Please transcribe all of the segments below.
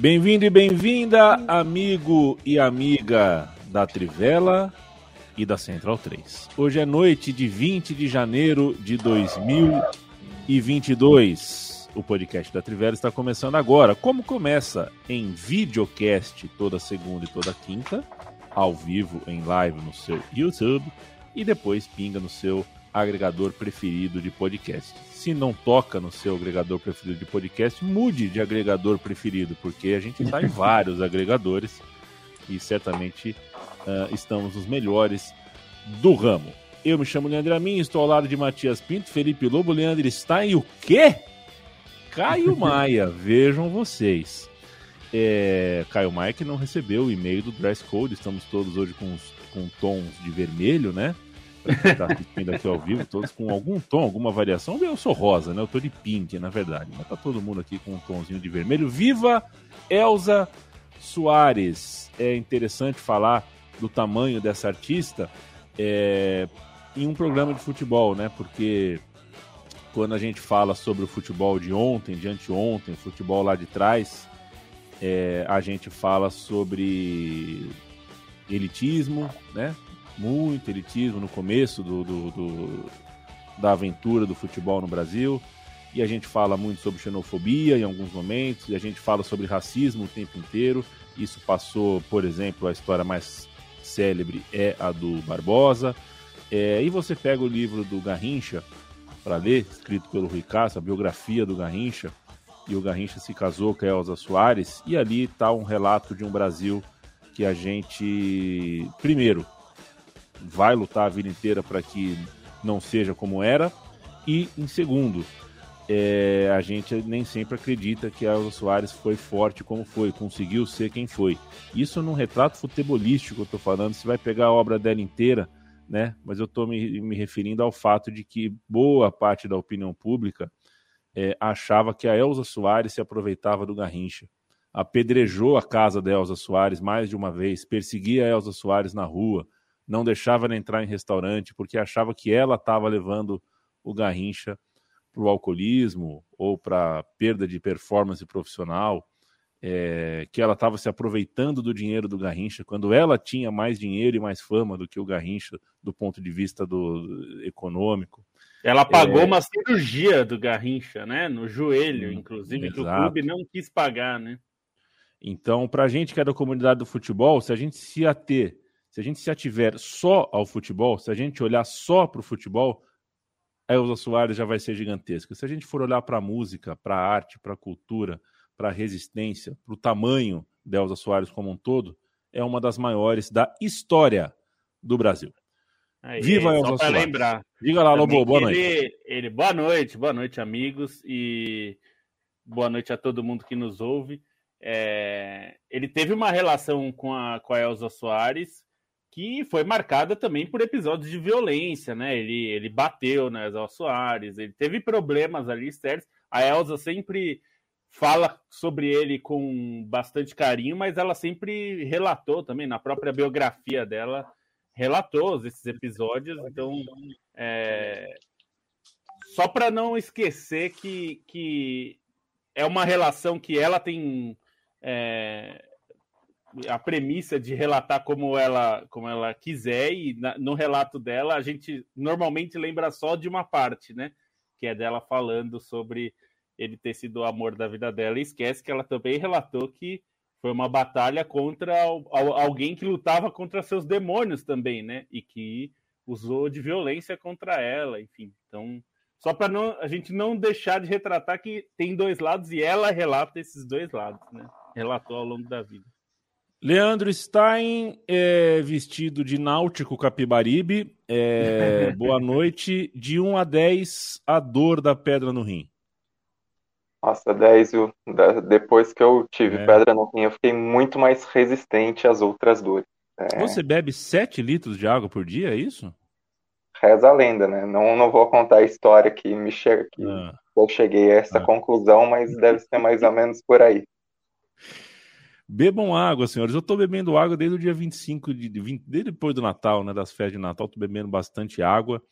Bem-vindo e bem-vinda, amigo e amiga da Trivela e da Central 3. Hoje é noite de 20 de janeiro de 2022. O podcast da Trivela está começando agora. Como começa em videocast toda segunda e toda quinta, ao vivo em live no seu YouTube e depois pinga no seu agregador preferido de podcast. Se não toca no seu agregador preferido de podcast, mude de agregador preferido, porque a gente está em vários agregadores e certamente uh, estamos os melhores do ramo. Eu me chamo Leandro Amin, estou ao lado de Matias Pinto, Felipe Lobo, Leandro está e o quê? Caio Maia, vejam vocês. É, Caio Maia que não recebeu o e-mail do Dress Code, estamos todos hoje com, com tons de vermelho, né? Quem está assistindo aqui ao vivo, todos com algum tom, alguma variação. Eu sou rosa, né? Eu tô de pink, na verdade. Mas tá todo mundo aqui com um tomzinho de vermelho. Viva Elza Soares! É interessante falar do tamanho dessa artista é, em um programa de futebol, né? Porque quando a gente fala sobre o futebol de ontem, de anteontem, futebol lá de trás, é, a gente fala sobre elitismo, né? Muito elitismo no começo do, do, do, da aventura do futebol no Brasil. E a gente fala muito sobre xenofobia em alguns momentos, e a gente fala sobre racismo o tempo inteiro. Isso passou, por exemplo, a história mais célebre é a do Barbosa. É, e você pega o livro do Garrincha para ler, escrito pelo Rui Castro, a biografia do Garrincha, e o Garrincha se casou com a Elza Soares, e ali está um relato de um Brasil que a gente, primeiro, vai lutar a vida inteira para que não seja como era. E em segundo, é, a gente nem sempre acredita que Elza Soares foi forte como foi, conseguiu ser quem foi. Isso num retrato futebolístico eu estou falando, você vai pegar a obra dela inteira, né? Mas eu estou me, me, referindo ao fato de que boa parte da opinião pública é, achava que a Elza Soares se aproveitava do Garrincha. Apedrejou a casa da Elza Soares mais de uma vez, perseguia a Elza Soares na rua, não deixava ela entrar em restaurante porque achava que ela estava levando o Garrincha para o alcoolismo ou para perda de performance profissional, é, que ela estava se aproveitando do dinheiro do Garrincha quando ela tinha mais dinheiro e mais fama do que o Garrincha do ponto de vista do econômico. Ela pagou é... uma cirurgia do Garrincha, né, no joelho, inclusive, Exato. que o clube não quis pagar, né? Então, para a gente que é da comunidade do futebol, se a gente se ater se a gente se ativer só ao futebol, se a gente olhar só para o futebol, a Elza Soares já vai ser gigantesca. Se a gente for olhar para a música, para a arte, para a cultura, para a resistência, para o tamanho da Elza Soares como um todo, é uma das maiores da história do Brasil. Aí, Viva Elza Soares. lembrar. Diga lá, Lobo, boa noite. Ele, ele, boa noite, boa noite, amigos, e boa noite a todo mundo que nos ouve. É, ele teve uma relação com a, com a Elza Soares que foi marcada também por episódios de violência, né? Ele, ele bateu na Elza Soares, ele teve problemas ali sérios. A Elza sempre fala sobre ele com bastante carinho, mas ela sempre relatou também, na própria biografia dela, relatou esses episódios. Então, é... só para não esquecer que, que é uma relação que ela tem. É a premissa de relatar como ela, como ela quiser, e na, no relato dela a gente normalmente lembra só de uma parte, né? Que é dela falando sobre ele ter sido o amor da vida dela, e esquece que ela também relatou que foi uma batalha contra alguém que lutava contra seus demônios também, né? E que usou de violência contra ela, enfim. Então, só para não a gente não deixar de retratar que tem dois lados e ela relata esses dois lados, né? Relatou ao longo da vida. Leandro Stein, é, vestido de náutico capibaribe. É, boa noite. De 1 a 10, a dor da pedra no rim. Nossa, 10, viu? Depois que eu tive é. pedra no rim, eu fiquei muito mais resistente às outras dores. É... Você bebe 7 litros de água por dia, é isso? Reza a lenda, né? Não, não vou contar a história que me che... que ah. eu cheguei a essa ah. conclusão, mas deve ser mais ou menos por aí. Bebam água, senhores. Eu estou bebendo água desde o dia 25 de, de 20, desde depois do Natal, né? Das festas de Natal, estou bebendo bastante água.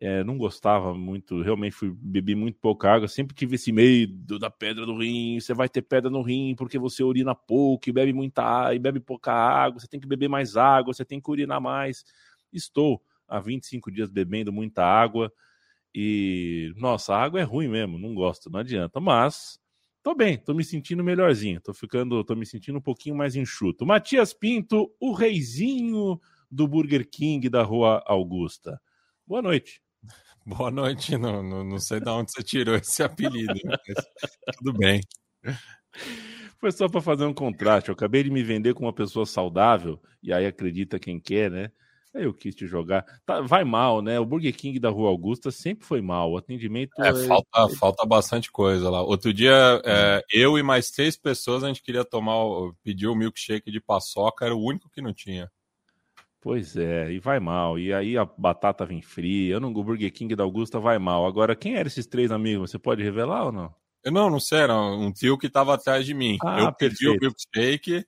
É, não gostava muito, realmente fui bebi muito pouca água. Sempre tive esse medo da pedra no rim. Você vai ter pedra no rim porque você urina pouco e bebe muita e bebe pouca água. Você tem que beber mais água, você tem que urinar mais. Estou há 25 dias bebendo muita água e nossa, a água é ruim mesmo, não gosto, não adianta. Mas Tô bem, tô me sentindo melhorzinho, tô ficando, tô me sentindo um pouquinho mais enxuto. Matias Pinto, o reizinho do Burger King da Rua Augusta. Boa noite. Boa noite, não, não, não sei de onde você tirou esse apelido, mas tudo bem. Foi só para fazer um contraste. Eu acabei de me vender com uma pessoa saudável, e aí acredita quem quer, né? Eu quis te jogar. Tá, vai mal, né? O Burger King da Rua Augusta sempre foi mal. O atendimento. É, é... Falta, falta bastante coisa lá. Outro dia, é, eu e mais três pessoas, a gente queria tomar, pedir o milkshake de paçoca, era o único que não tinha. Pois é, e vai mal. E aí a batata vem fria. Eu não, o Burger King da Augusta vai mal. Agora, quem eram esses três amigos? Você pode revelar ou não? Eu não, não sei, era um tio que estava atrás de mim. Ah, eu pedi perfeito. o milkshake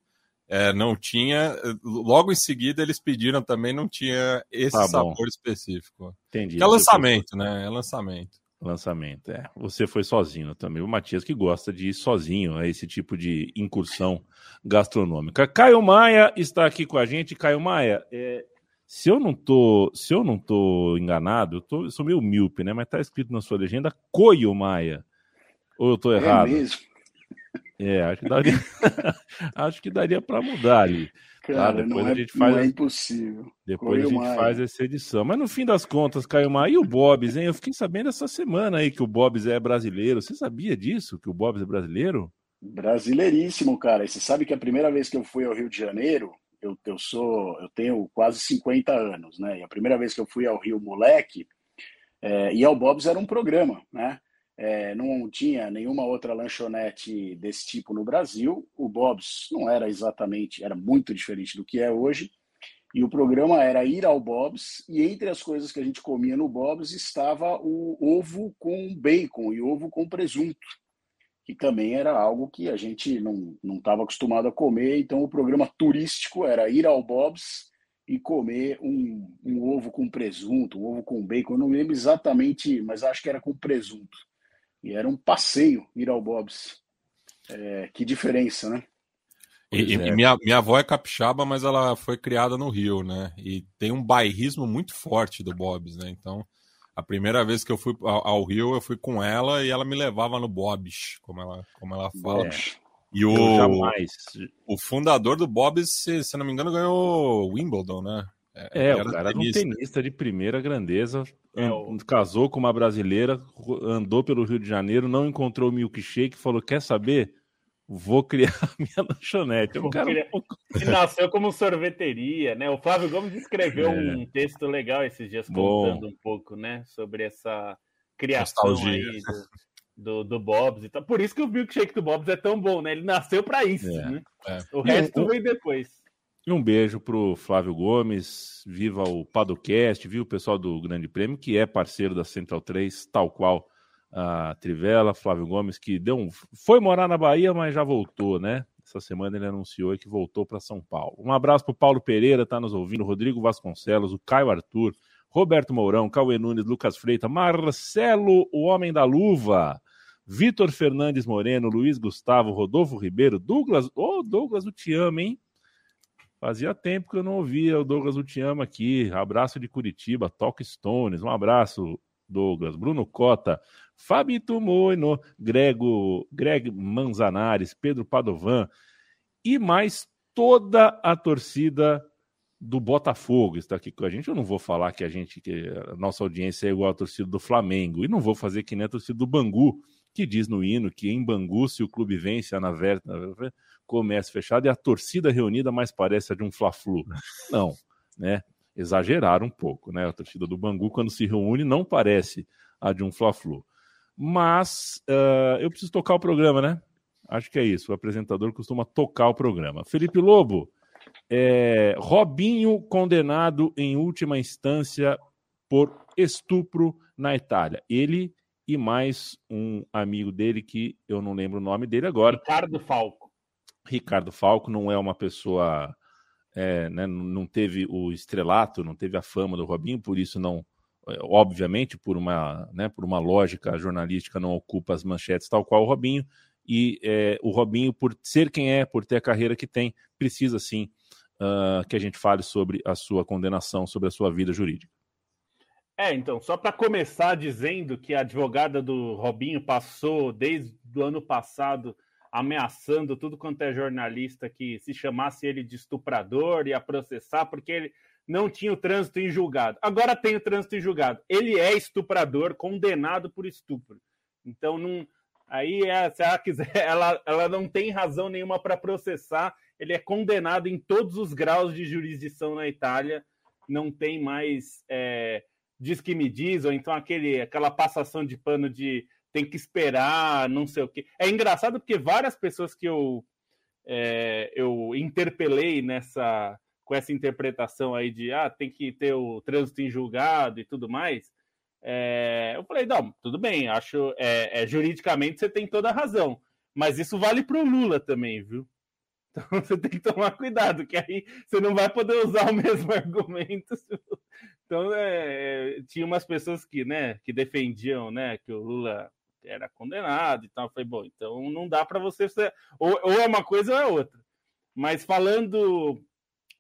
é, não tinha. Logo em seguida eles pediram também, não tinha esse tá sabor específico. Entendi. é lançamento, foi... né? É lançamento. Lançamento, é. Você foi sozinho também. O Matias que gosta de ir sozinho a esse tipo de incursão gastronômica. Caio Maia está aqui com a gente. Caio Maia, é, se eu não tô, se eu não tô enganado, eu, tô, eu sou meio míope, né? Mas tá escrito na sua legenda Coio Maia. Ou eu tô é errado? É mesmo. É, acho que daria, acho que daria para mudar ali. Tá? Cara, tá? Depois a é, gente faz, não é impossível. Depois a gente Maia. faz essa edição. Mas no fim das contas, Caio Maia, e o Bobs, hein? Eu fiquei sabendo essa semana aí que o Bobs é brasileiro. Você sabia disso? Que o Bobs é brasileiro? Brasileiríssimo, cara. E você sabe que a primeira vez que eu fui ao Rio de Janeiro, eu, eu sou, eu tenho quase 50 anos, né? E a primeira vez que eu fui ao Rio moleque, é, e ao Bob's era um programa, né? É, não tinha nenhuma outra lanchonete desse tipo no Brasil. O Bob's não era exatamente, era muito diferente do que é hoje. E o programa era ir ao Bob's, e entre as coisas que a gente comia no Bob's estava o ovo com bacon e ovo com presunto, que também era algo que a gente não estava acostumado a comer. Então, o programa turístico era ir ao Bob's e comer um, um ovo com presunto, um ovo com bacon. Eu não lembro exatamente, mas acho que era com presunto. E era um passeio ir ao Bob's. É, que diferença, né? E, é. minha, minha avó é capixaba, mas ela foi criada no Rio, né? E tem um bairrismo muito forte do Bob's, né? Então, a primeira vez que eu fui ao, ao Rio, eu fui com ela e ela me levava no Bob's, como ela, como ela fala. É. E o, o fundador do Bob's, se, se não me engano, ganhou Wimbledon, né? É, é o cara era um tenista de primeira grandeza, é, o... casou com uma brasileira, andou pelo Rio de Janeiro, não encontrou o milkshake, falou: quer saber? Vou criar minha lanchonete. Cara nasceu como sorveteria, né? O Flávio Gomes escreveu é. um texto legal esses dias contando Bom. um pouco, né, sobre essa criação aí do, do, do Bob's e tal. Por isso que o milkshake do Bob's é tão bom, né? Ele nasceu para isso, é, né? É. O resto veio depois. E um beijo pro Flávio Gomes, viva o Padocast, viu o pessoal do Grande Prêmio, que é parceiro da Central 3, tal qual a Trivela, Flávio Gomes, que deu um, foi morar na Bahia, mas já voltou, né? Essa semana ele anunciou que voltou para São Paulo. Um abraço pro Paulo Pereira, tá nos ouvindo, Rodrigo Vasconcelos, o Caio Arthur, Roberto Mourão, Cauê Nunes, Lucas Freitas, Marcelo, o Homem da Luva, Vitor Fernandes Moreno, Luiz Gustavo, Rodolfo Ribeiro, Douglas, ô oh, Douglas, eu te amo, hein? Fazia tempo que eu não ouvia o Douglas Utiama aqui. Abraço de Curitiba, Talk Stones. Um abraço, Douglas. Bruno Cota, Fabito Moino, Grego, Greg Manzanares, Pedro Padovan e mais toda a torcida do Botafogo está aqui com a gente. Eu não vou falar que a gente, que a nossa audiência é igual à torcida do Flamengo, e não vou fazer que nem a torcida do Bangu, que diz no hino que em Bangu, se o clube vence, a Naverta comércio fechado e a torcida reunida mais parece a de um Fla-Flu. Não, né? Exageraram um pouco, né? A torcida do Bangu, quando se reúne, não parece a de um Fla-Flu. Mas uh, eu preciso tocar o programa, né? Acho que é isso. O apresentador costuma tocar o programa. Felipe Lobo, é, Robinho condenado em última instância por estupro na Itália. Ele e mais um amigo dele que eu não lembro o nome dele agora. Ricardo Falco. Ricardo Falco não é uma pessoa, é, né, não teve o estrelato, não teve a fama do Robinho, por isso não, é, obviamente, por uma, né, por uma lógica jornalística, não ocupa as manchetes tal qual o Robinho. E é, o Robinho, por ser quem é, por ter a carreira que tem, precisa sim uh, que a gente fale sobre a sua condenação, sobre a sua vida jurídica. É, então, só para começar dizendo que a advogada do Robinho passou desde o ano passado ameaçando tudo quanto é jornalista que se chamasse ele de estuprador ia processar porque ele não tinha o trânsito em julgado. Agora tem o trânsito em julgado. Ele é estuprador, condenado por estupro. Então, não, aí é, se ela quiser, ela, ela não tem razão nenhuma para processar. Ele é condenado em todos os graus de jurisdição na Itália. Não tem mais. É, diz que me diz, ou então aquele, aquela passação de pano de tem que esperar, não sei o quê. É engraçado porque várias pessoas que eu, é, eu interpelei nessa com essa interpretação aí de ah, tem que ter o trânsito em julgado e tudo mais. É, eu falei, não, tudo bem, acho é, é, juridicamente você tem toda a razão, mas isso vale para o Lula também, viu? Então você tem que tomar cuidado, que aí você não vai poder usar o mesmo argumento então, é, tinha umas pessoas que, né, que defendiam, né, que o Lula era condenado e tal. Eu falei, bom, então não dá para você ou, ou, é uma coisa ou é outra. Mas falando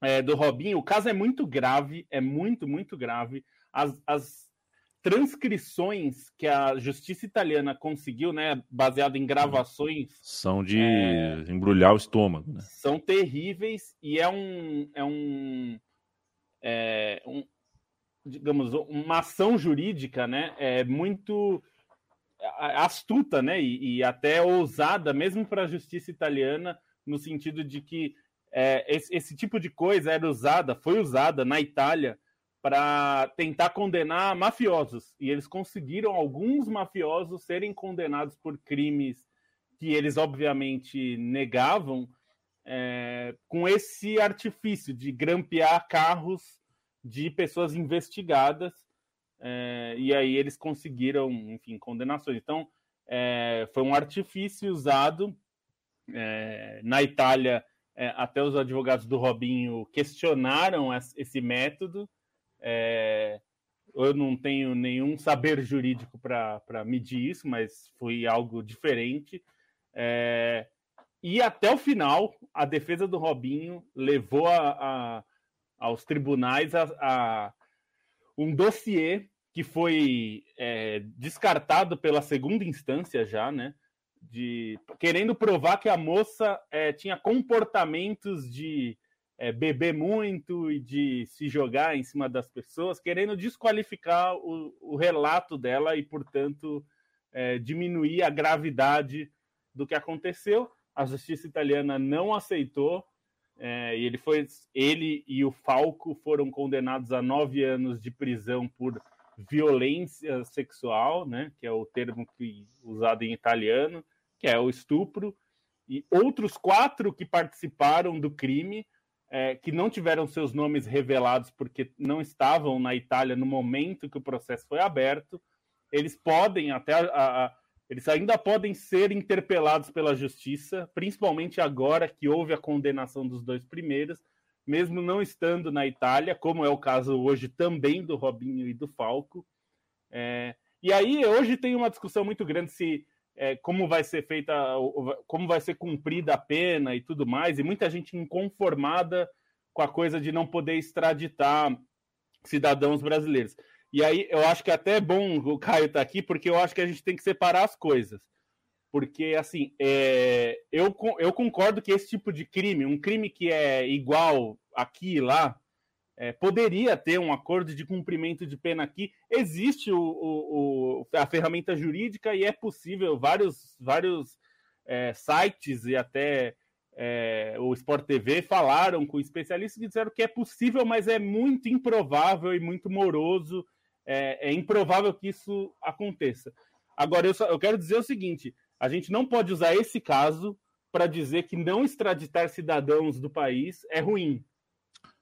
é, do Robinho, o caso é muito grave, é muito, muito grave. As, as transcrições que a justiça italiana conseguiu, né, baseado em gravações, são de é, embrulhar o estômago, né? São terríveis e é um, é um, é um digamos, uma ação jurídica, né, é muito astuta, né, e, e até ousada, mesmo para a justiça italiana, no sentido de que é, esse, esse, tipo de coisa era usada, foi usada na Itália para tentar condenar mafiosos, e eles conseguiram alguns mafiosos serem condenados por crimes que eles obviamente negavam, é, com esse artifício de grampear carros de pessoas investigadas, é, e aí eles conseguiram, enfim, condenações. Então, é, foi um artifício usado é, na Itália. É, até os advogados do Robinho questionaram esse método. É, eu não tenho nenhum saber jurídico para medir isso, mas foi algo diferente. É, e até o final, a defesa do Robinho levou a, a aos tribunais a, a um dossiê que foi é, descartado pela segunda instância já, né? De, querendo provar que a moça é, tinha comportamentos de é, beber muito e de se jogar em cima das pessoas, querendo desqualificar o, o relato dela e, portanto, é, diminuir a gravidade do que aconteceu. A justiça italiana não aceitou é, e ele foi, ele e o Falco foram condenados a nove anos de prisão por violência sexual, né, que é o termo que, usado em italiano, que é o estupro, e outros quatro que participaram do crime, é, que não tiveram seus nomes revelados porque não estavam na Itália no momento que o processo foi aberto, eles podem até a, a, eles ainda podem ser interpelados pela justiça, principalmente agora que houve a condenação dos dois primeiros, mesmo não estando na Itália, como é o caso hoje também do Robinho e do Falco. É, e aí hoje tem uma discussão muito grande se é, como vai ser feita, como vai ser cumprida a pena e tudo mais, e muita gente inconformada com a coisa de não poder extraditar cidadãos brasileiros. E aí eu acho que até é bom o Caio estar tá aqui, porque eu acho que a gente tem que separar as coisas. Porque, assim, é, eu, eu concordo que esse tipo de crime, um crime que é igual aqui e lá, é, poderia ter um acordo de cumprimento de pena aqui. Existe o, o, o a ferramenta jurídica e é possível, vários, vários é, sites e até é, o Sport TV falaram com especialistas que disseram que é possível, mas é muito improvável e muito moroso. É, é improvável que isso aconteça. Agora, eu, só, eu quero dizer o seguinte: a gente não pode usar esse caso para dizer que não extraditar cidadãos do país é ruim,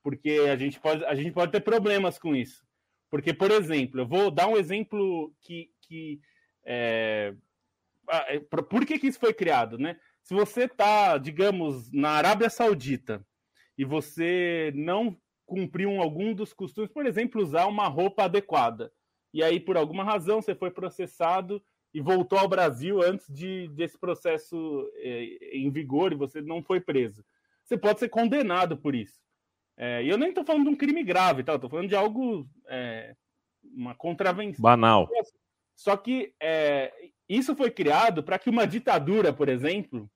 porque a gente pode, a gente pode ter problemas com isso. Porque, por exemplo, eu vou dar um exemplo que. que é, é por que, que isso foi criado, né? Se você está, digamos, na Arábia Saudita e você não cumpriu algum dos costumes, por exemplo, usar uma roupa adequada, e aí por alguma razão você foi processado e voltou ao Brasil antes de desse processo é, em vigor e você não foi preso. Você pode ser condenado por isso. É, e eu nem estou falando de um crime grave, tá? Estou falando de algo, é, uma contravenção. Banal. Só que é, isso foi criado para que uma ditadura, por exemplo,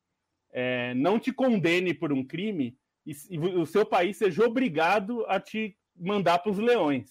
é, não te condene por um crime e, e, o seu país seja obrigado a te mandar para os leões.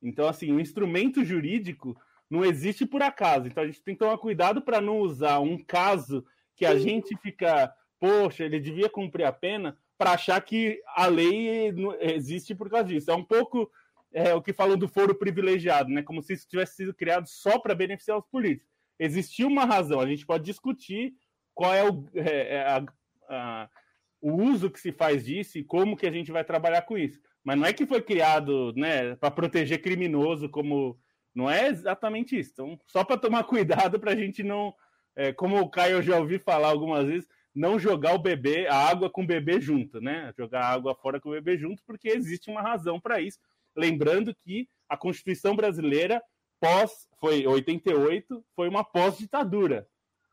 Então, assim, o instrumento jurídico não existe por acaso. Então, a gente tem que tomar cuidado para não usar um caso que a gente fica, poxa, ele devia cumprir a pena, para achar que a lei existe por causa disso. É um pouco é, o que falam do foro privilegiado, né? Como se isso tivesse sido criado só para beneficiar os políticos. Existiu uma razão, a gente pode discutir qual é o, é, é, a, a, o uso que se faz disso e como que a gente vai trabalhar com isso. Mas não é que foi criado né, para proteger criminoso, como. Não é exatamente isso. Então, só para tomar cuidado para a gente não. É, como o Caio já ouvi falar algumas vezes, não jogar o bebê, a água com o bebê junto, né? Jogar a água fora com o bebê junto, porque existe uma razão para isso. Lembrando que a Constituição brasileira pós foi 88, foi uma pós-ditadura.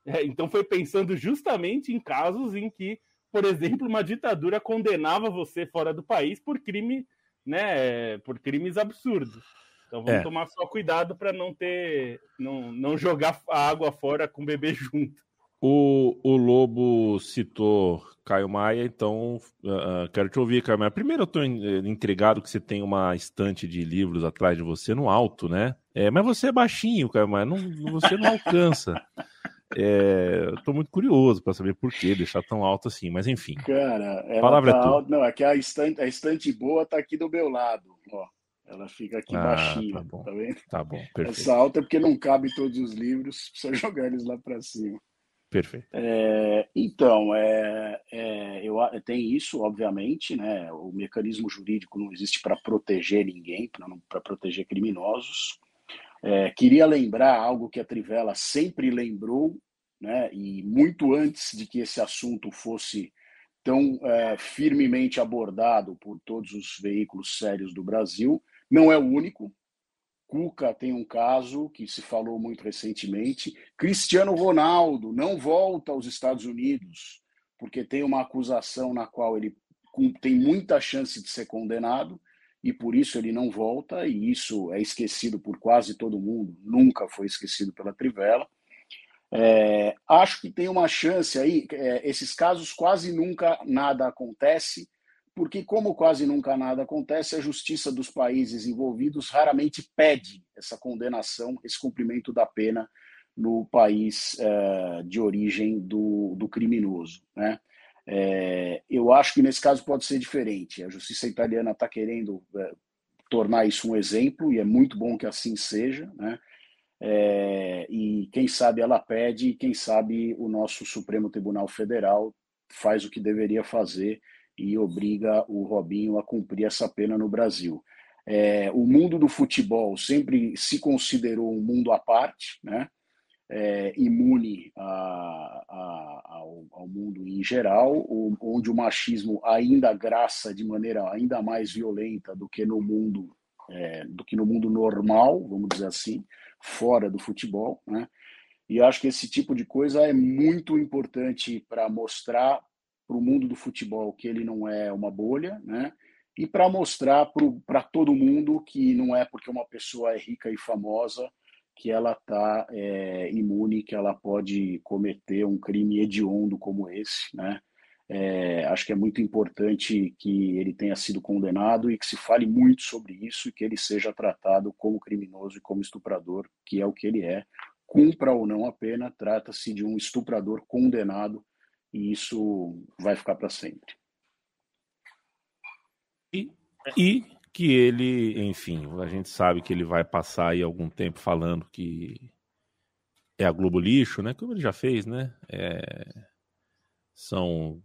É, então foi pensando justamente em casos em que, por exemplo, uma ditadura condenava você fora do país por crime, né, por crimes absurdos. Então vamos é. tomar só cuidado para não ter, não, não jogar a água fora com o bebê junto. O, o Lobo citou Caio Maia, então uh, quero te ouvir, Caio Maia. Primeiro, eu estou intrigado que você tem uma estante de livros atrás de você no alto, né? É, mas você é baixinho, Caio Maia, não, você não alcança. É, eu tô muito curioso para saber por que deixar tão alto assim, mas enfim. Cara, ela palavra tá é alto, não, é que a estante, a estante boa tá aqui do meu lado, ó. Ela fica aqui ah, baixinha, tá, bom. tá vendo? Tá bom, perfeito. Essa alta é porque não cabe todos os livros, precisa jogar eles lá para cima. Perfeito. É, então, é, é, eu, tem isso, obviamente, né? O mecanismo jurídico não existe para proteger ninguém, para proteger criminosos. É, queria lembrar algo que a Trivela sempre lembrou, né, e muito antes de que esse assunto fosse tão é, firmemente abordado por todos os veículos sérios do Brasil. Não é o único. Cuca tem um caso que se falou muito recentemente. Cristiano Ronaldo não volta aos Estados Unidos porque tem uma acusação na qual ele tem muita chance de ser condenado e por isso ele não volta, e isso é esquecido por quase todo mundo, nunca foi esquecido pela Trivela. É, acho que tem uma chance aí, é, esses casos quase nunca nada acontece, porque como quase nunca nada acontece, a justiça dos países envolvidos raramente pede essa condenação, esse cumprimento da pena no país é, de origem do, do criminoso. Né? É, eu acho que nesse caso pode ser diferente. A justiça italiana está querendo é, tornar isso um exemplo e é muito bom que assim seja, né? É, e quem sabe ela pede, quem sabe o nosso Supremo Tribunal Federal faz o que deveria fazer e obriga o Robinho a cumprir essa pena no Brasil. É, o mundo do futebol sempre se considerou um mundo à parte, né? É, imune a, a, ao, ao, mundo em geral, onde o machismo ainda graça de maneira ainda mais violenta do que no mundo é, do que no mundo normal, vamos dizer assim, fora do futebol, né? E acho que esse tipo de coisa é muito importante para mostrar para o mundo do futebol que ele não é uma bolha, né? E para mostrar para todo mundo que não é porque uma pessoa é rica e famosa que ela está é, imune, que ela pode cometer um crime hediondo como esse, né? É, acho que é muito importante que ele tenha sido condenado e que se fale muito sobre isso e que ele seja tratado como criminoso e como estuprador, que é o que ele é. Cumpra ou não a pena, trata-se de um estuprador condenado e isso vai ficar para sempre. E, e que ele, enfim, a gente sabe que ele vai passar aí algum tempo falando que é a Globo lixo, né? Como ele já fez, né? É, são,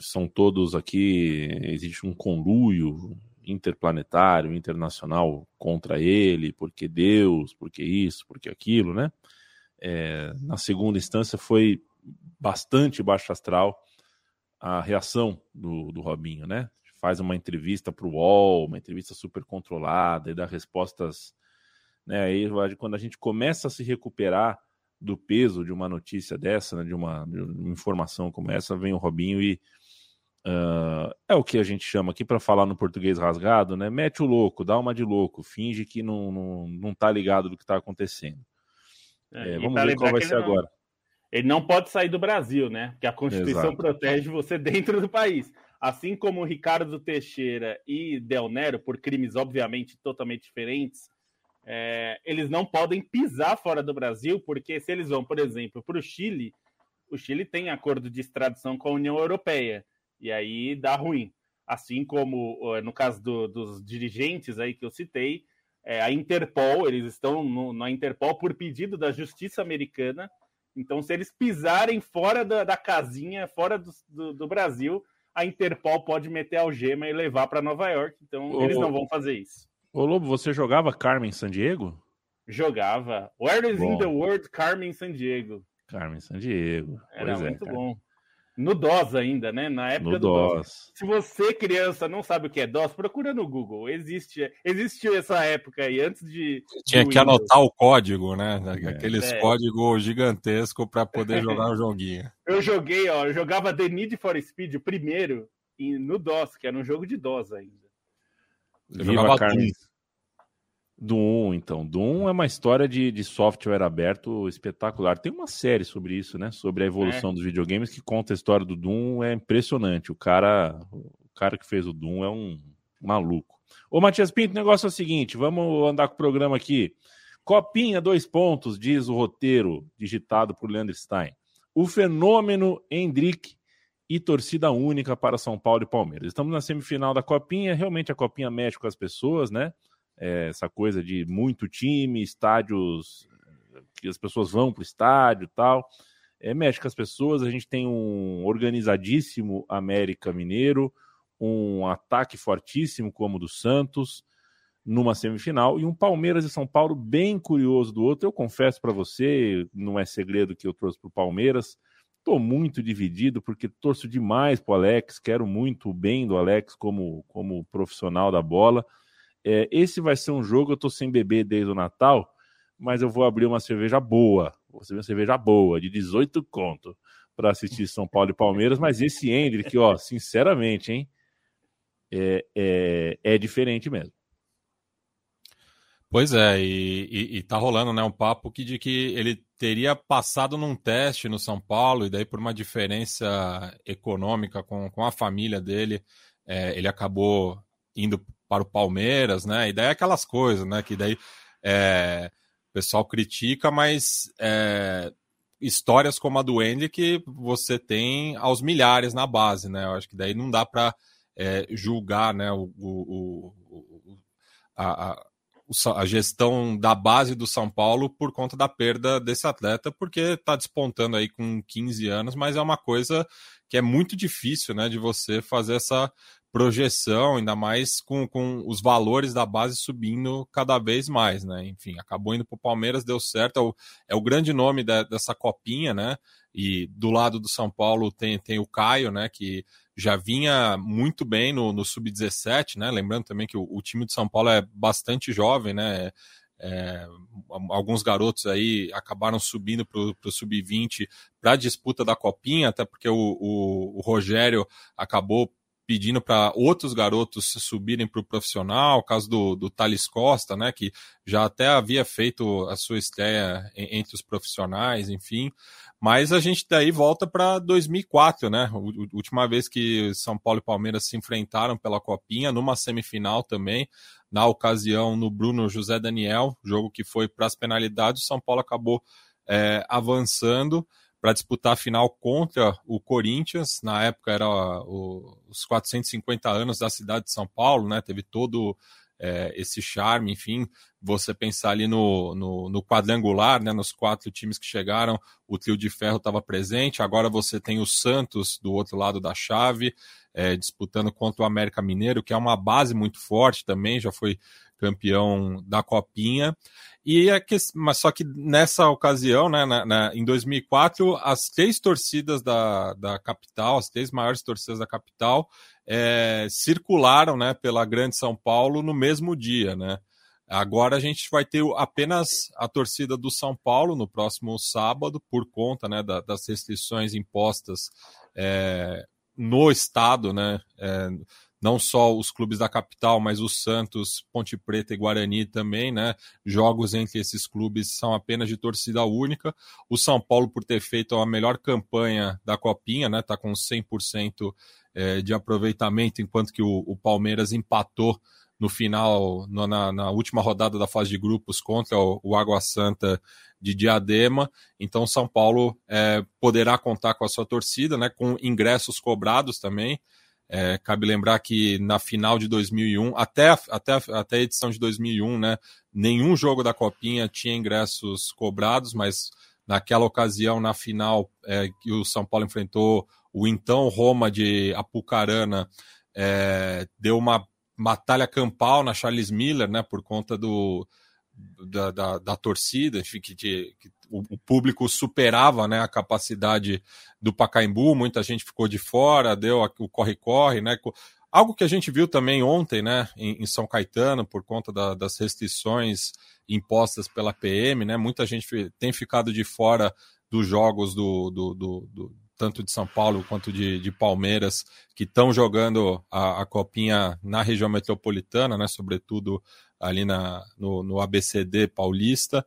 são todos aqui, existe um conluio interplanetário, internacional contra ele, porque Deus, porque isso, porque aquilo, né? É, na segunda instância foi bastante baixo astral a reação do, do Robinho, né? Faz uma entrevista para o UOL, uma entrevista super controlada e dá respostas, né? Aí quando a gente começa a se recuperar do peso de uma notícia dessa, né, de, uma, de, uma, informação como essa, vem o Robinho e uh, é o que a gente chama aqui para falar no português rasgado, né? Mete o louco, dá uma de louco, finge que não, não, não tá ligado do que está acontecendo. É, é, vamos ver qual vai ser não, agora. Ele não pode sair do Brasil, né? Porque a Constituição Exato. protege você dentro do país. Assim como Ricardo Teixeira e Del Nero, por crimes obviamente totalmente diferentes, é, eles não podem pisar fora do Brasil, porque se eles vão, por exemplo, para o Chile, o Chile tem acordo de extradição com a União Europeia, e aí dá ruim. Assim como no caso do, dos dirigentes aí que eu citei, é, a Interpol, eles estão no, na Interpol por pedido da justiça americana. Então, se eles pisarem fora da, da casinha, fora do, do, do, Brasil, a Interpol pode meter algema e levar para Nova York. Então, oh, eles não vão fazer isso. Ô Lobo, você jogava Carmen San Diego? Jogava. Where is bom. in the world Carmen San Diego? Carmen San Diego. Era pois é, muito é, bom. No DOS ainda, né? Na época no do DOS. DOS. Se você, criança, não sabe o que é DOS, procura no Google. Existe, existiu essa época aí, antes de. Tinha que anotar o código, né? Aqueles é. códigos gigantescos para poder jogar o joguinho. Eu joguei, ó, eu jogava The Need for Speed, o primeiro, no DOS, que era um jogo de DOS ainda. Você Viva Carmen. Doom, então. Doom é uma história de, de software aberto espetacular. Tem uma série sobre isso, né? Sobre a evolução é. dos videogames que conta a história do Doom. É impressionante. O cara, o cara que fez o Doom é um maluco. Ô, Matias Pinto, o negócio é o seguinte: vamos andar com o programa aqui. Copinha, dois pontos, diz o roteiro digitado por Leandro Stein. O fenômeno Hendrick e torcida única para São Paulo e Palmeiras. Estamos na semifinal da Copinha, realmente a Copinha mexe com as pessoas, né? É, essa coisa de muito time, estádios que as pessoas vão para o estádio e tal. É, mexe com as pessoas. A gente tem um organizadíssimo América Mineiro, um ataque fortíssimo como o do Santos numa semifinal e um Palmeiras e São Paulo bem curioso do outro. Eu confesso para você, não é segredo que eu trouxe para o Palmeiras Estou muito dividido porque torço demais para o Alex, quero muito o bem do Alex como, como profissional da bola. É, esse vai ser um jogo, eu estou sem beber desde o Natal, mas eu vou abrir uma cerveja boa, vou abrir uma cerveja boa, de 18 conto, para assistir São Paulo e Palmeiras. Mas esse Hendrick, ó, sinceramente, hein, é, é, é diferente mesmo. Pois é, e, e, e, tá rolando né, um papo que, de que ele teria passado num teste no São Paulo, e daí por uma diferença econômica com, com a família dele, é, ele acabou indo para o Palmeiras, né? E daí é aquelas coisas, né? Que daí é, o pessoal critica, mas é, histórias como a do Andy que você tem aos milhares na base, né? Eu acho que daí não dá para é, julgar né, o, o, o a, a a gestão da base do São Paulo por conta da perda desse atleta, porque está despontando aí com 15 anos, mas é uma coisa que é muito difícil né, de você fazer essa projeção, ainda mais com, com os valores da base subindo cada vez mais, né? Enfim, acabou indo para o Palmeiras, deu certo, é o, é o grande nome da, dessa copinha, né? E do lado do São Paulo tem, tem o Caio, né? Que já vinha muito bem no, no Sub-17, né? Lembrando também que o, o, time de São Paulo é bastante jovem, né? É, alguns garotos aí acabaram subindo para o Sub-20 para a disputa da Copinha, até porque o, o, o Rogério acabou pedindo para outros garotos subirem para o profissional, o caso do, do Thales Costa, né, que já até havia feito a sua estreia entre os profissionais, enfim. Mas a gente daí volta para 2004, né? Última vez que São Paulo e Palmeiras se enfrentaram pela Copinha, numa semifinal também, na ocasião no Bruno José Daniel, jogo que foi para as penalidades, o São Paulo acabou é, avançando para disputar a final contra o Corinthians. Na época era o, os 450 anos da cidade de São Paulo, né? Teve todo é, esse charme, enfim, você pensar ali no, no, no, quadrangular, né, nos quatro times que chegaram, o trio de ferro estava presente, agora você tem o Santos do outro lado da chave, é, disputando contra o América Mineiro, que é uma base muito forte também, já foi campeão da Copinha. E é que, mas só que nessa ocasião, né, na, na, em 2004, as três torcidas da, da capital, as três maiores torcidas da capital, é, circularam, né, pela Grande São Paulo no mesmo dia, né. Agora a gente vai ter apenas a torcida do São Paulo no próximo sábado, por conta né, da, das restrições impostas é, no estado, né? É, não só os clubes da capital, mas o Santos, Ponte Preta e Guarani também, né? Jogos entre esses clubes são apenas de torcida única. O São Paulo, por ter feito a melhor campanha da Copinha, né? Tá com 100% é, de aproveitamento, enquanto que o, Palmeiras empatou no final, na, na, última rodada da fase de grupos contra o, o Água Santa de Diadema. Então, São Paulo é, poderá contar com a sua torcida, né? Com ingressos cobrados também. É, cabe lembrar que na final de 2001, até, até, até a edição de 2001, né, nenhum jogo da Copinha tinha ingressos cobrados, mas naquela ocasião, na final, é, que o São Paulo enfrentou o então Roma de Apucarana, é, deu uma batalha campal na Charles Miller, né, por conta do, da, da, da torcida, enfim, que, que, o, o, público superava né, a capacidade do Pacaembu, muita gente ficou de fora, deu o corre-corre, né? Algo que a gente viu também ontem, né, em, em São Caetano, por conta da, das restrições impostas pela PM, né? Muita gente tem ficado de fora dos jogos do, do, do, do tanto de São Paulo quanto de, de Palmeiras, que estão jogando a, a, copinha na região metropolitana, né? Sobretudo ali na, no, no ABCD paulista.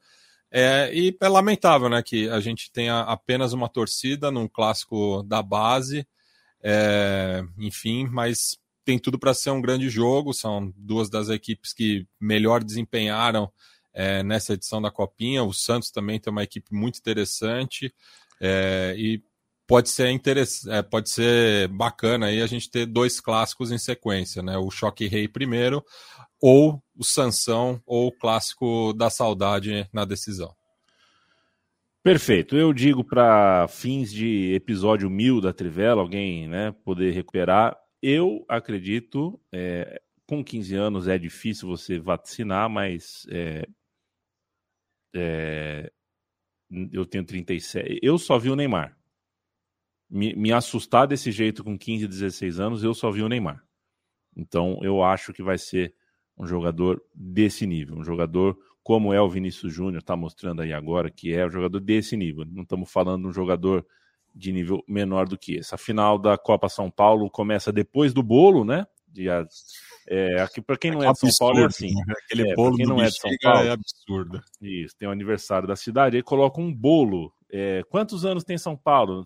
É, e é lamentável né, que a gente tenha apenas uma torcida num clássico da base, é, enfim, mas tem tudo para ser um grande jogo. São duas das equipes que melhor desempenharam é, nessa edição da Copinha. O Santos também tem uma equipe muito interessante é, e pode ser interessante, é, pode ser bacana aí a gente ter dois clássicos em sequência, né? O Choque Rei primeiro, ou o Sansão ou o clássico da saudade na decisão. Perfeito. Eu digo para fins de episódio mil da Trivela, alguém né, poder recuperar. Eu acredito, é, com 15 anos é difícil você vacinar, mas é, é, eu tenho 37. Eu só vi o Neymar. Me, me assustar desse jeito com 15, 16 anos, eu só vi o Neymar. Então eu acho que vai ser um jogador desse nível, um jogador como é o Vinícius Júnior, está mostrando aí agora que é um jogador desse nível. Não estamos falando de um jogador de nível menor do que esse. A final da Copa São Paulo começa depois do bolo, né? De, é, aqui para quem não é, é de São Paulo é assim. Né? Aquele é, bolo quem não é de São Paulo é absurdo. Isso, tem o aniversário da cidade, aí coloca um bolo. É, quantos anos tem São Paulo?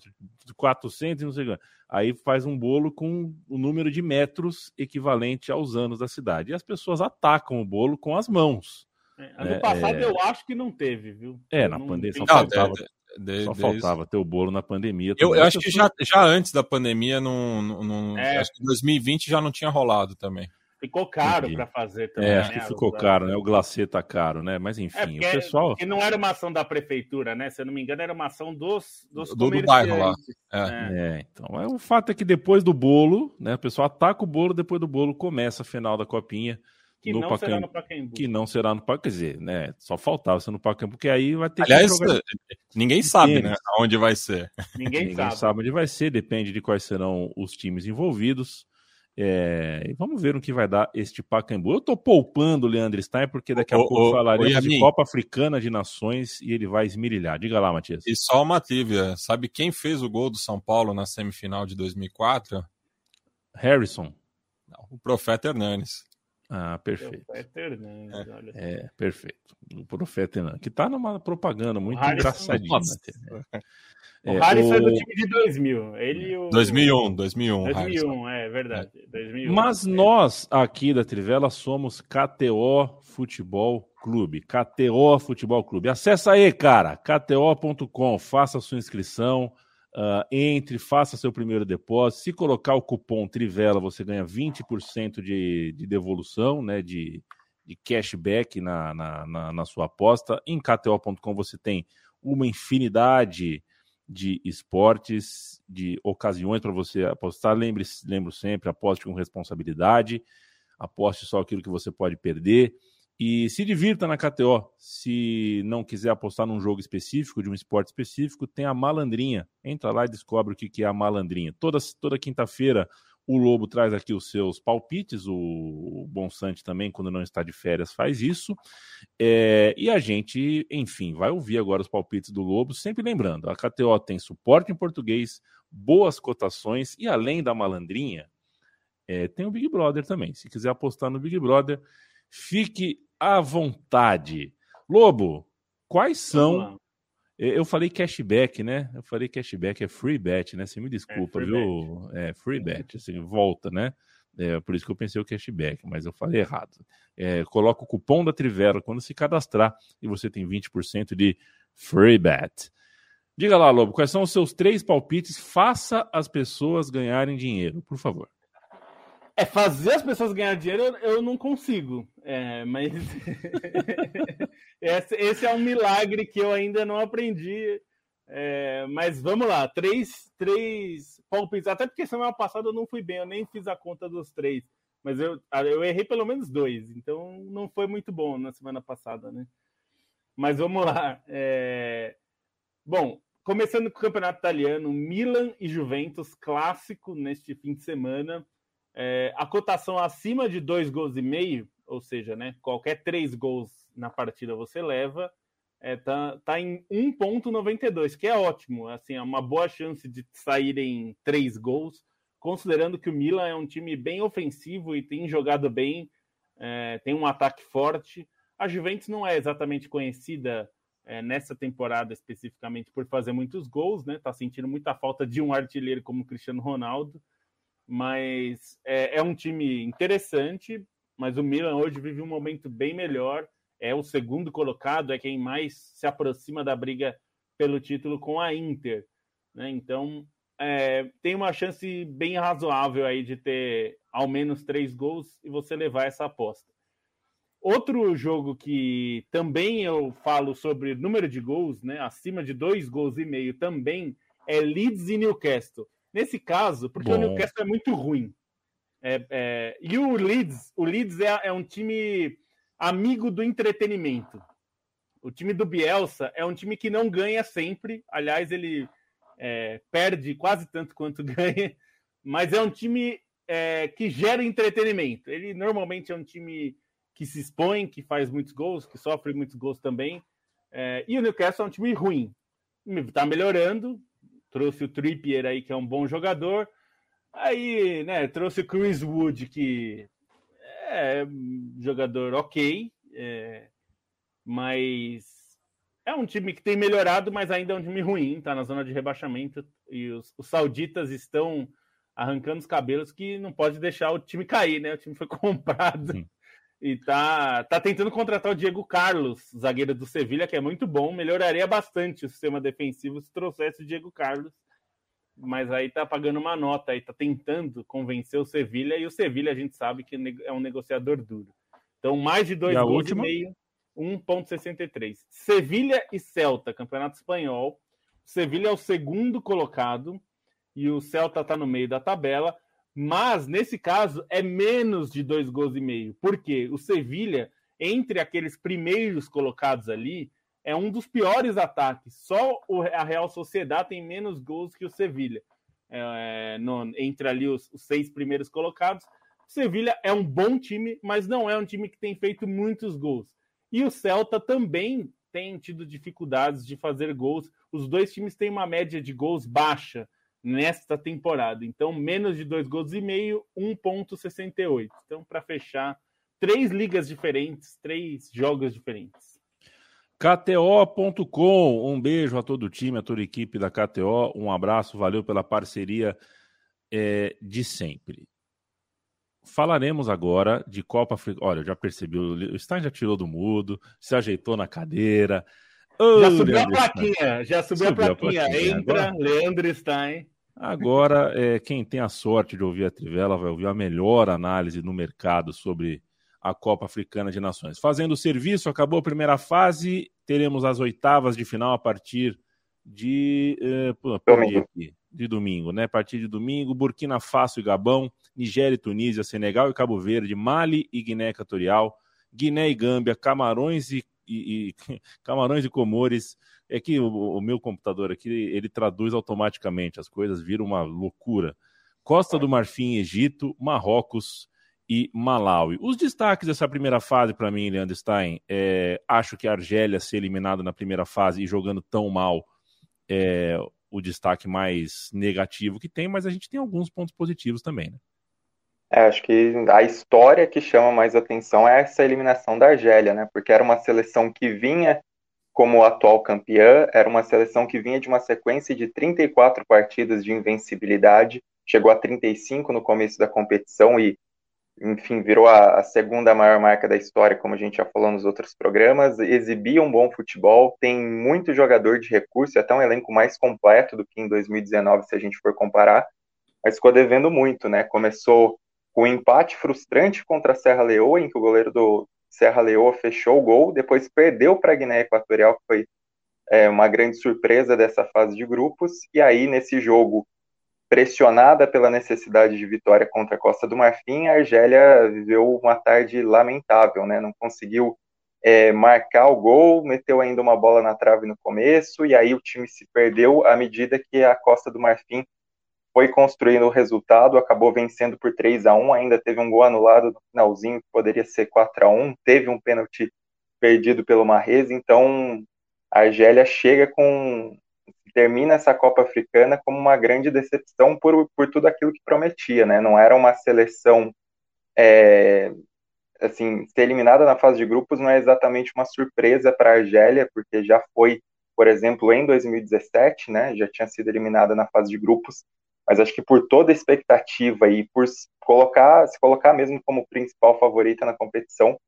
400 e não sei quanto. Aí faz um bolo com o número de metros equivalente aos anos da cidade. E as pessoas atacam o bolo com as mãos. É, ano é, passado é... eu acho que não teve, viu? É, na pandemia só faltava, de, só faltava ter o bolo na pandemia. Eu, eu acho que já, já antes da pandemia, não, não, é. acho que 2020 já não tinha rolado também. Ficou caro para fazer também. É, acho né, que ficou caro, né? O glacê tá caro, né? Mas enfim, é porque, o pessoal. Porque não era uma ação da prefeitura, né? Se eu não me engano, era uma ação dos, dos do, do bairro lá. É. é. então. É, o fato é que depois do bolo, né? O pessoal ataca o bolo, depois do bolo começa a final da copinha. Que não Pacaembu, será no Pacaembu. Que não será no Pacaembu. Quer dizer, né? Só faltava ser no Pacaembu, porque aí vai ter Aliás, ninguém sabe, né? Onde vai ser. Ninguém, ninguém sabe. sabe onde vai ser, depende de quais serão os times envolvidos. É, vamos ver o que vai dar este Pacaembu. Eu estou poupando o Leandro Stein, porque daqui a pouco falaremos de Copa Africana de Nações e ele vai esmirilhar. Diga lá, Matias. E só uma trivia: sabe quem fez o gol do São Paulo na semifinal de 2004? Harrison. Não, o Profeta Hernanes. Ah, perfeito. Profeta Hernandes, é, olha. É, perfeito. O Profeta Hernandes, que tá numa propaganda muito engraçadinha. É, o Harris o... é do time de 2000. Ele o... 2001, 2001. 2001, é verdade. 2001. Mas nós aqui da Trivela somos KTO Futebol Clube. KTO Futebol Clube. Acesse aí, cara, kto.com, faça a sua inscrição. Uh, entre, faça seu primeiro depósito. Se colocar o cupom Trivela, você ganha 20% de, de devolução, né? De, de cashback na, na, na, na sua aposta. Em KTO.com você tem uma infinidade de esportes, de ocasiões para você apostar. Lembre, lembre sempre, aposte com responsabilidade, aposte só aquilo que você pode perder. E se divirta na KTO. Se não quiser apostar num jogo específico, de um esporte específico, tem a malandrinha. Entra lá e descobre o que é a malandrinha. Toda, toda quinta-feira o Lobo traz aqui os seus palpites, o Bonsante também, quando não está de férias, faz isso. É, e a gente, enfim, vai ouvir agora os palpites do Lobo, sempre lembrando, a KTO tem suporte em português, boas cotações e além da malandrinha, é, tem o Big Brother também. Se quiser apostar no Big Brother, fique à vontade. Lobo, quais são eu falei cashback, né? Eu falei cashback, é free bet, né? Você me desculpa, é viu? Bet. É free bet, assim, volta, né? É, por isso que eu pensei o cashback, mas eu falei errado. É, coloca o cupom da Trivela quando se cadastrar e você tem 20% de free bet. Diga lá, Lobo, quais são os seus três palpites? Faça as pessoas ganharem dinheiro, por favor. É, fazer as pessoas ganharem dinheiro eu, não consigo. É, mas esse, esse, é um milagre que eu ainda não aprendi. É, mas vamos lá, três, três palpites. Até porque semana passada eu não fui bem, eu nem fiz a conta dos três. Mas eu, eu errei pelo menos dois, então não foi muito bom na semana passada, né? Mas vamos lá. É... Bom, começando com o campeonato italiano, Milan e Juventus, clássico neste fim de semana. É, a cotação acima de dois gols e meio, ou seja, né, qualquer três gols na partida você leva, é, tá, tá em 1,92, que é ótimo. Assim, é uma boa chance de saírem três gols, considerando que o Milan é um time bem ofensivo e tem jogado bem, é, tem um ataque forte. A Juventus não é exatamente conhecida é, nessa temporada especificamente por fazer muitos gols, né? Tá sentindo muita falta de um artilheiro como o Cristiano Ronaldo mas é, é, um time interessante. Mas o Milan hoje vive um momento bem melhor. É o segundo colocado, é quem mais se aproxima da briga pelo título com a Inter. Né? Então é, tem uma chance bem razoável aí de ter ao menos três gols e você levar essa aposta. Outro jogo que também eu falo sobre número de gols, né, acima de dois gols e meio, também é Leeds e Newcastle. Nesse caso, porque Bom. o Newcastle é muito ruim. É, é, e o Leeds, o Leeds é, é, um time amigo do entretenimento. O time do Bielsa é um time que não ganha sempre. Aliás, ele é, perde quase tanto quanto ganha, mas é um time é, que gera entretenimento. Ele normalmente é um time que se expõe, que faz muitos gols, que sofre muitos gols também. É, e o Newcastle é um time ruim. Está melhorando, trouxe o Trippier aí, que é um bom jogador. Aí, né, trouxe o Chris Wood, que é jogador ok, é, mas é um time que tem melhorado, mas ainda é um time ruim, tá na zona de rebaixamento. E os, os sauditas estão arrancando os cabelos que não pode deixar o time cair, né? O time foi comprado. Sim e tá, tá tentando contratar o Diego Carlos, zagueiro do Sevilha, que é muito bom, melhoraria bastante o sistema defensivo se trouxesse o Diego Carlos, mas aí tá pagando uma nota, aí tá tentando convencer o Sevilha, e o Sevilha a gente sabe que é um negociador duro. Então, mais de dois e gols última? e meio, 1,63. Sevilha e Celta, Campeonato Espanhol. Sevilha é o segundo colocado e o Celta tá no meio da tabela. Mas, nesse caso, é menos de dois gols e meio. Porque o Sevilha, entre aqueles primeiros colocados ali, é um dos piores ataques. Só a Real Sociedade tem menos gols que o Sevilha. É, no, entre ali os, os, seis primeiros colocados. O Sevilha é um bom time, mas não é um time que tem feito muitos gols. E o Celta também tem tido dificuldades de fazer gols. Os dois times têm uma média de gols baixa nesta temporada. Então, menos de dois gols e meio, 1,68. Então, para fechar, três ligas diferentes, três jogos diferentes. KTO.com, um beijo a todo o time, a toda a equipe da KTO, um abraço, valeu pela parceria é, de sempre. Falaremos agora de Copa Africana. Olha, já percebi, o Stein já tirou do mudo, se ajeitou na cadeira. Oh, já subiu Leandro a plaquinha, Stein. já subiu, subiu a, plaquinha. a plaquinha. Entra, agora... Leandro Stein. Agora, é, quem tem a sorte de ouvir a Trivela vai ouvir a melhor análise no mercado sobre a Copa Africana de Nações. Fazendo o serviço, acabou a primeira fase, teremos as oitavas de final a partir de. Uh, domingo. Aqui, de domingo, né? A partir de domingo, Burkina Faso e Gabão, Nigéria e Tunísia, Senegal e Cabo Verde, Mali e Guiné Equatorial, Guiné e Gâmbia, Camarões e, e, e Camarões e Comores. É que o, o, meu computador aqui ele traduz automaticamente as coisas, vira uma loucura. Costa do Marfim, Egito, Marrocos, e Malawi. Os destaques dessa primeira fase para mim, Leandro Stein, é, acho que a Argélia ser eliminada na primeira fase e jogando tão mal é o destaque mais negativo que tem, mas a gente tem alguns pontos positivos também, né? É, acho que a história que chama mais atenção é essa eliminação da Argélia, né? Porque era uma seleção que vinha como atual campeã, era uma seleção que vinha de uma sequência de 34 partidas de invencibilidade, chegou a 35 no começo da competição e enfim, virou a, a, segunda maior marca da história, como a gente já falou nos outros programas, exibia um bom futebol, tem muito jogador de recurso, até um elenco mais completo do que em 2019, se a gente for comparar, mas ficou devendo muito, né? Começou com um empate frustrante contra a Serra Leoa, em que o goleiro do Serra Leoa fechou o gol, depois perdeu para a Guiné Equatorial, que foi é, uma grande surpresa dessa fase de grupos, e aí nesse jogo pressionada pela necessidade de vitória contra a Costa do Marfim, a Argélia viveu uma tarde lamentável, né? Não conseguiu é, marcar o gol, meteu ainda uma bola na trave no começo, e aí o time se perdeu à medida que a Costa do Marfim foi construindo o resultado, acabou vencendo por 3 a 1 ainda teve um gol anulado no finalzinho, que poderia ser 4 a 1 teve um pênalti perdido pelo Marrez, então a Argélia chega com termina essa Copa Africana como uma grande decepção por, por tudo aquilo que prometia, né? Não era uma seleção é, assim, ser eliminada na fase de grupos não é exatamente uma surpresa para a Argélia, porque já foi, por exemplo, em 2017, né? Já tinha sido eliminada na fase de grupos, mas acho que por toda a expectativa e por colocar, se colocar mesmo como principal favorita na competição,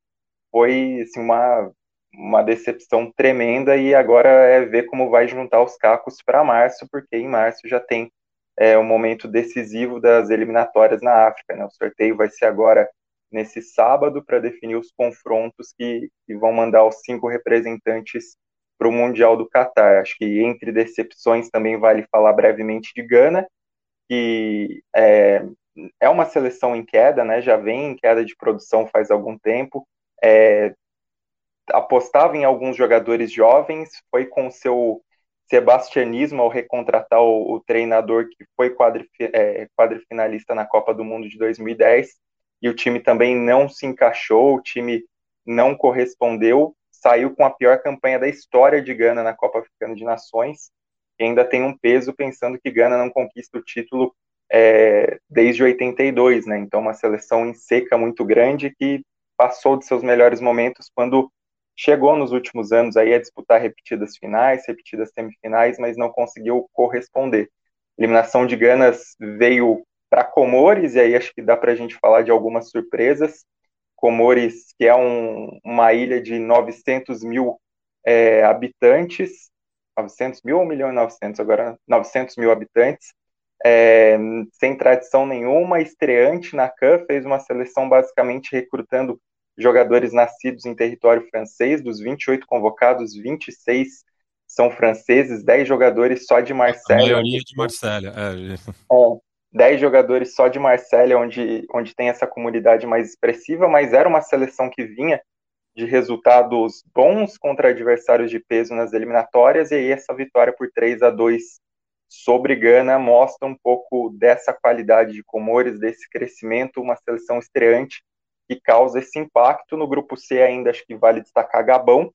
foi assim, uma uma decepção tremenda e agora é ver como vai juntar os cacos para março, porque em março já tem é, um momento decisivo das eliminatórias na África. Né? O sorteio vai ser agora nesse sábado para definir os confrontos que, que vão mandar os cinco representantes para o Mundial do Catar. Acho que entre decepções também vale falar brevemente de Gana, que é, é uma seleção em queda, né? já vem em queda de produção faz algum tempo. É, apostava em alguns jogadores jovens, foi com seu sebastianismo ao recontratar o, o treinador que foi é, quadrifinalista na Copa do Mundo de 2010, e o time também não se encaixou, o time não correspondeu, saiu com a pior campanha da história de Gana na Copa Africana de Nações, e ainda tem um peso pensando que Gana não conquista o título é, desde 82, né? Então, uma seleção em seca muito grande que passou de seus melhores momentos quando chegou nos últimos anos aí a disputar repetidas finais, repetidas semifinais, mas não conseguiu corresponder. A eliminação de Ganas veio para Comores, e aí acho que dá para a gente falar de algumas surpresas. Comores, que é um, uma ilha de 900 mil é, habitantes, 900 mil ou 1 milhão e 900 agora, 900 mil habitantes, é, sem tradição nenhuma, estreante na CAN, fez uma seleção basicamente recrutando jogadores nascidos em território francês, dos 28 convocados, 26 são franceses, 10 jogadores só de Marselha. A maioria de Marselha, é. é. 10 jogadores só de Marselha, onde, onde tem essa comunidade mais expressiva, mas era uma seleção que vinha de resultados bons contra adversários de peso nas eliminatórias, e aí essa vitória por 3 a 2 sobre Gana mostra um pouco dessa qualidade de Comores, desse crescimento, uma seleção estreante que causa esse impacto. No grupo C ainda acho que vale destacar Gabão,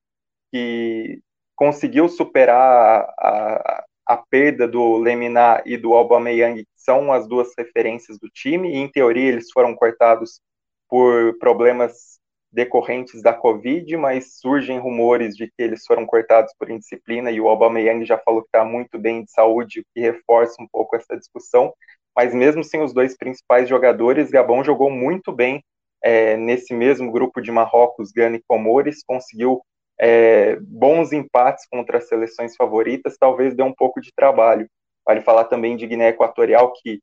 que conseguiu superar a, a, perda do Leminar e do Aubameyang, que são as duas referências do time, e em teoria eles foram cortados por problemas decorrentes da Covid, mas surgem rumores de que eles foram cortados por indisciplina e o Aubameyang já falou que está muito bem de saúde, o que reforça um pouco essa discussão. Mas mesmo sem os dois principais jogadores, Gabão jogou muito bem é, nesse mesmo grupo de Marrocos, Gana e Comores, conseguiu é, bons empates contra as seleções favoritas, talvez dê um pouco de trabalho. Vale falar também de Guiné Equatorial, que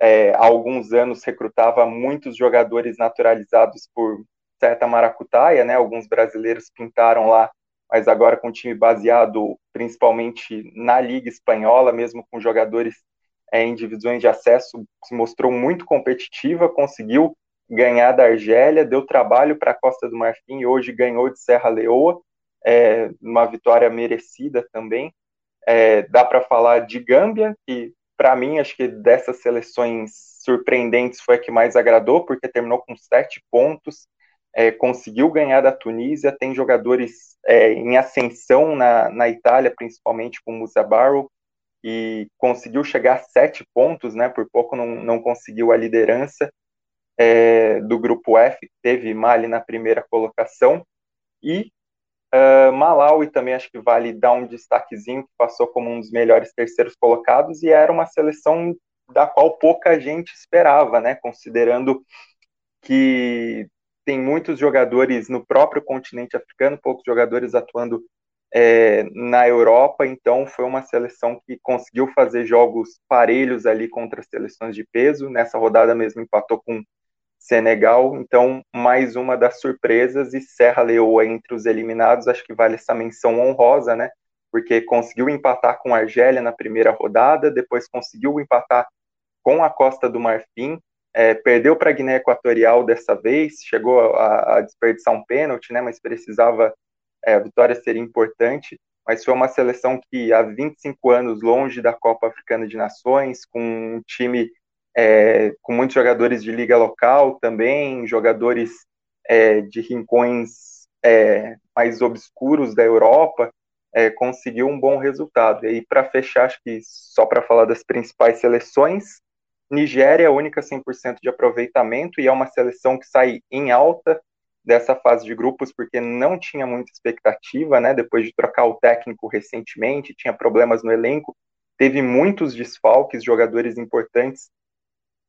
é, há alguns anos recrutava muitos jogadores naturalizados por certa maracutaia, né? Alguns brasileiros pintaram lá, mas agora com o time baseado principalmente na Liga Espanhola, mesmo com jogadores é, em divisões de acesso, se mostrou muito competitiva, conseguiu ganhar da Argélia, deu trabalho para a Costa do Marfim e hoje ganhou de Serra Leoa, é, uma vitória merecida também. É, dá para falar de Gâmbia, que para mim acho que dessas seleções surpreendentes foi a que mais agradou, porque terminou com sete pontos, é, conseguiu ganhar da Tunísia, tem jogadores é, em ascensão na, na Itália, principalmente com Musa Barrow, e conseguiu chegar a sete pontos, né? Por pouco não, não conseguiu a liderança é, do grupo F, teve Mali na primeira colocação, e uh, Malawi também acho que vale dar um destaquezinho, que passou como um dos melhores terceiros colocados, e era uma seleção da qual pouca gente esperava, né? Considerando que tem muitos jogadores no próprio continente africano, poucos jogadores atuando é, na Europa, então foi uma seleção que conseguiu fazer jogos parelhos ali contra as seleções de peso. Nessa rodada mesmo empatou com Senegal, então mais uma das surpresas e Serra Leoa entre os eliminados, acho que vale essa menção honrosa, né? Porque conseguiu empatar com a Argélia na primeira rodada, depois conseguiu empatar com a Costa do Marfim, é, perdeu para a Guiné Equatorial dessa vez, chegou a, a, desperdiçar um pênalti, né? Mas precisava, é, a vitória seria importante. Mas foi uma seleção que há 25 anos longe da Copa Africana de Nações, com um time é, com muitos jogadores de liga local também, jogadores é, de rincões é, mais obscuros da Europa, é, conseguiu um bom resultado. E aí, para fechar, acho que só para falar das principais seleções, Nigéria, única 100% de aproveitamento, e é uma seleção que sai em alta dessa fase de grupos, porque não tinha muita expectativa, né? Depois de trocar o técnico recentemente, tinha problemas no elenco, teve muitos desfalques, jogadores importantes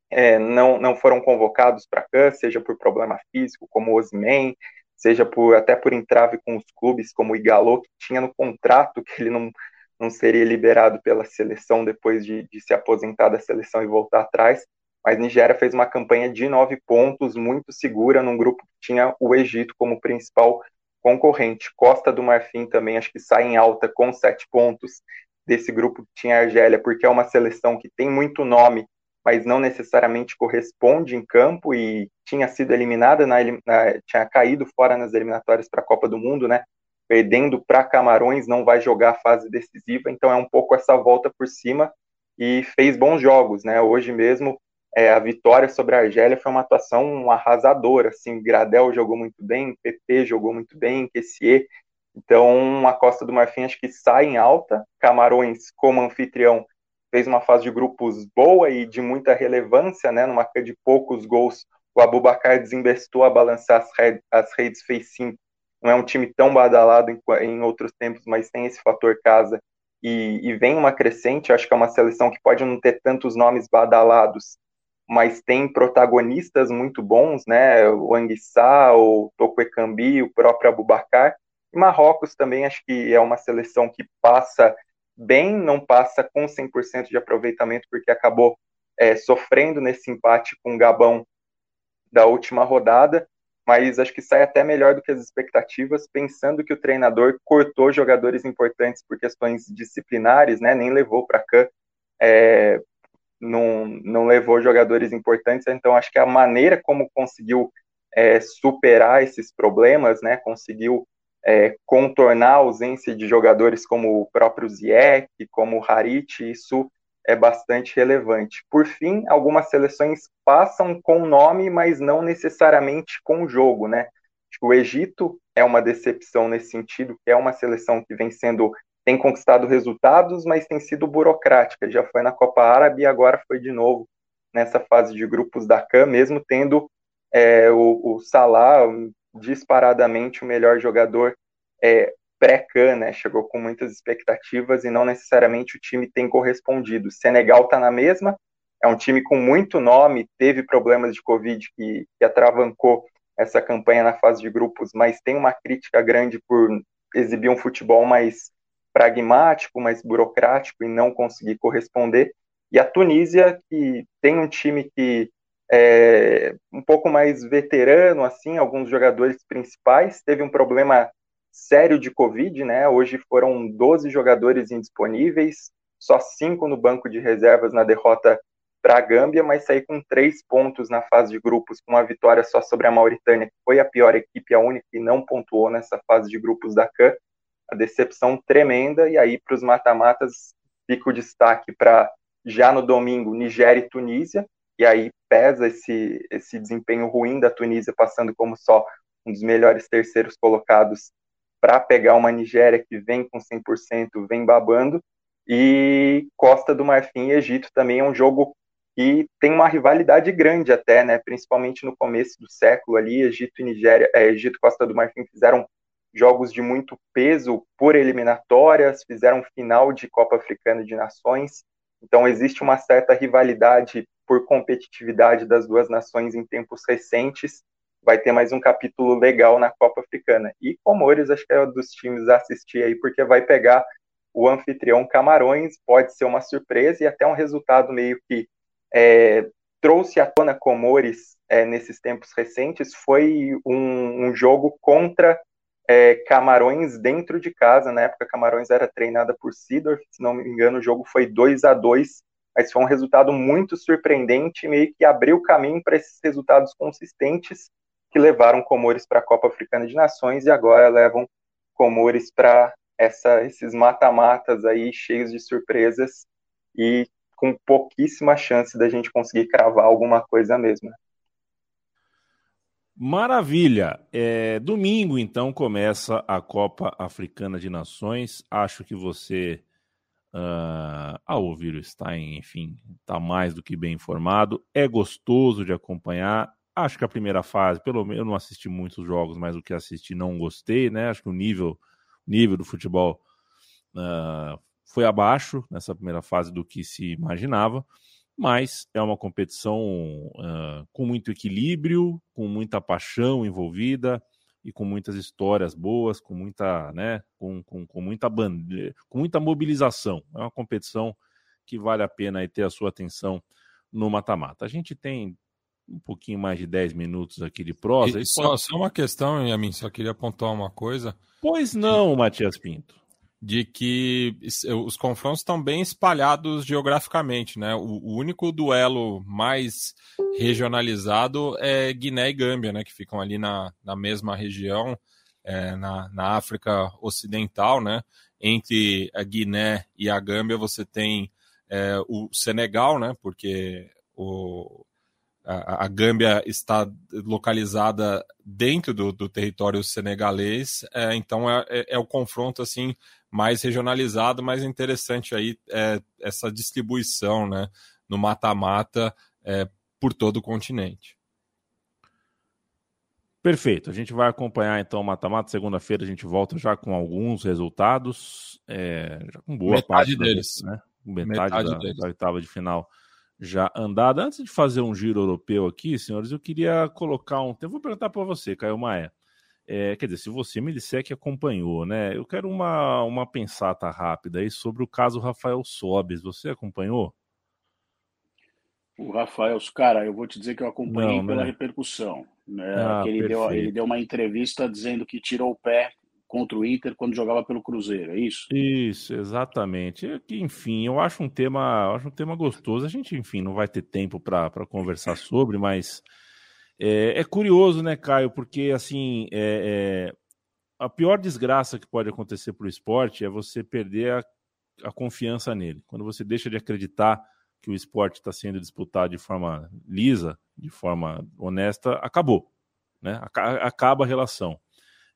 é, não, não foram convocados para cá, seja por problema físico, como o Osman, seja por até por entrave com os clubes, como o Igalo, que tinha no contrato que ele não, não seria liberado pela seleção depois de, de se aposentar da seleção e voltar atrás. Mas Nigéria fez uma campanha de nove pontos, muito segura, num grupo que tinha o Egito como principal concorrente. Costa do Marfim também acho que sai em alta com sete pontos desse grupo que tinha a Argélia, porque é uma seleção que tem muito nome mas não necessariamente corresponde em campo e tinha sido eliminada, na, na tinha caído fora nas eliminatórias para a Copa do Mundo, né? Perdendo para Camarões, não vai jogar a fase decisiva, então é um pouco essa volta por cima e fez bons jogos, né? Hoje mesmo é, a vitória sobre a Argélia foi uma atuação arrasadora, assim, Gradel jogou muito bem, PP jogou muito bem, Kessier, então a Costa do Marfim acho que sai em alta, Camarões como anfitrião fez uma fase de grupos boa e de muita relevância, né? Numa de poucos gols, o Abubacar desinvestou a balançar as, redes, as redes, fez cinco. Não é um time tão badalado em, em outros tempos, mas tem esse fator casa. E, e, vem uma crescente, acho que é uma seleção que pode não ter tantos nomes badalados, mas tem protagonistas muito bons, né? O Anguissá, o Tokuekambi, o próprio Abubacar. E Marrocos também acho que é uma seleção que passa bem, não passa com 100% de aproveitamento, porque acabou é, sofrendo nesse empate com o Gabão da última rodada, mas acho que sai até melhor do que as expectativas, pensando que o treinador cortou jogadores importantes por questões disciplinares, né, nem levou para cá, é, não, não levou jogadores importantes, então acho que a maneira como conseguiu é, superar esses problemas, né, conseguiu é, contornar a ausência de jogadores como o próprio Ziyech, como o Harit, isso é bastante relevante. Por fim, algumas seleções passam com nome, mas não necessariamente com o jogo, né? O Egito é uma decepção nesse sentido, que é uma seleção que vem sendo tem conquistado resultados, mas tem sido burocrática. Já foi na Copa Árabe e agora foi de novo nessa fase de grupos da CAN, mesmo tendo é, o, o Salah disparadamente o melhor jogador é, pré-CAN, né? Chegou com muitas expectativas e não necessariamente o time tem correspondido. Senegal está na mesma, é um time com muito nome, teve problemas de Covid que, que atravancou essa campanha na fase de grupos, mas tem uma crítica grande por exibir um futebol mais pragmático, mais burocrático e não conseguir corresponder. E a Tunísia, que tem um time que é um pouco mais veterano, assim, alguns jogadores principais, teve um problema sério de Covid, né? Hoje foram 12 jogadores indisponíveis, só cinco no banco de reservas na derrota para a Gâmbia, mas sair com três pontos na fase de grupos, com uma vitória só sobre a Mauritânia, que foi a pior equipe, a única que não pontuou nessa fase de grupos da CAN. A decepção tremenda, e aí para os mata-matas fica o destaque para já no domingo Nigéria e Tunísia, e aí pesa esse, esse desempenho ruim da Tunísia, passando como só um dos melhores terceiros colocados para pegar uma Nigéria que vem com 100%, vem babando, e Costa do Marfim e Egito também é um jogo que tem uma rivalidade grande até, né? Principalmente no começo do século ali, Egito e Nigéria, é, Egito e Costa do Marfim fizeram jogos de muito peso por eliminatórias, fizeram final de Copa Africana de Nações. Então existe uma certa rivalidade por competitividade das duas nações em tempos recentes. Vai ter mais um capítulo legal na Copa Africana. E Comores acho que é um dos times a assistir aí, porque vai pegar o anfitrião Camarões, pode ser uma surpresa e até um resultado meio que é, trouxe à tona Comores é, nesses tempos recentes foi um, um jogo contra é, Camarões dentro de casa. Na época, Camarões era treinada por Sidorf, se não me engano, o jogo foi 2 a 2 mas foi um resultado muito surpreendente, meio que abriu caminho para esses resultados consistentes que levaram Comores para a Copa Africana de Nações e agora levam Comores para esses mata-matas aí cheios de surpresas e com pouquíssima chance da gente conseguir cravar alguma coisa mesmo. Maravilha! É, domingo, então, começa a Copa Africana de Nações. Acho que você, uh, ao ouvir o Stein, enfim, está mais do que bem informado. É gostoso de acompanhar. Acho que a primeira fase, pelo menos eu não assisti muitos jogos, mas o que assisti não gostei, né? Acho que o nível, nível do futebol uh, foi abaixo nessa primeira fase do que se imaginava, mas é uma competição uh, com muito equilíbrio, com muita paixão envolvida e com muitas histórias boas, com muita, né, com, com, com muita bande... com muita mobilização. É uma competição que vale a pena ter a sua atenção no mata-mata. A gente tem um pouquinho mais de 10 minutos aqui de prosa. E, só, pode... só uma questão, Yamin, só queria apontar uma coisa. Pois não, Matias Pinto de que os confrontos estão bem espalhados geograficamente, né? O, o, único duelo mais regionalizado é Guiné e Gâmbia, né? Que ficam ali na, na mesma região, é, na, na África Ocidental, né? Entre a Guiné e a Gâmbia você tem é, o Senegal, né? Porque o, a, a Gâmbia está localizada dentro do, do território senegalês, é, então é, é, é, o confronto assim mais regionalizado, mais interessante aí é, essa distribuição, né, no mata-mata é, por todo o continente. Perfeito. A gente vai acompanhar então o mata-mata. Segunda-feira a gente volta já com alguns resultados, é, já com boa Metade parte deles, né? Metade, Metade da, deles. da oitava de final já andada. Antes de fazer um giro europeu aqui, senhores, eu queria colocar um. Eu vou perguntar para você, Caio Maia. É, quer dizer, se você me disser que acompanhou, né? Eu quero uma, uma pensata rápida aí sobre o caso Rafael Sobes. Você acompanhou? O Rafael, cara, eu vou te dizer que eu acompanhei Não, pela né? repercussão. Né? Ah, ele, deu, ele deu uma entrevista dizendo que tirou o pé contra o Inter quando jogava pelo Cruzeiro, é isso? Isso, exatamente. É que, enfim, eu acho um tema, acho um tema gostoso. A gente, enfim, não vai ter tempo para conversar sobre, mas é, é, curioso, né, Caio? Porque assim, é, é, a pior desgraça que pode acontecer para o esporte é você perder a, a confiança nele. Quando você deixa de acreditar que o esporte está sendo disputado de forma lisa, de forma honesta, acabou, né? Acaba a relação.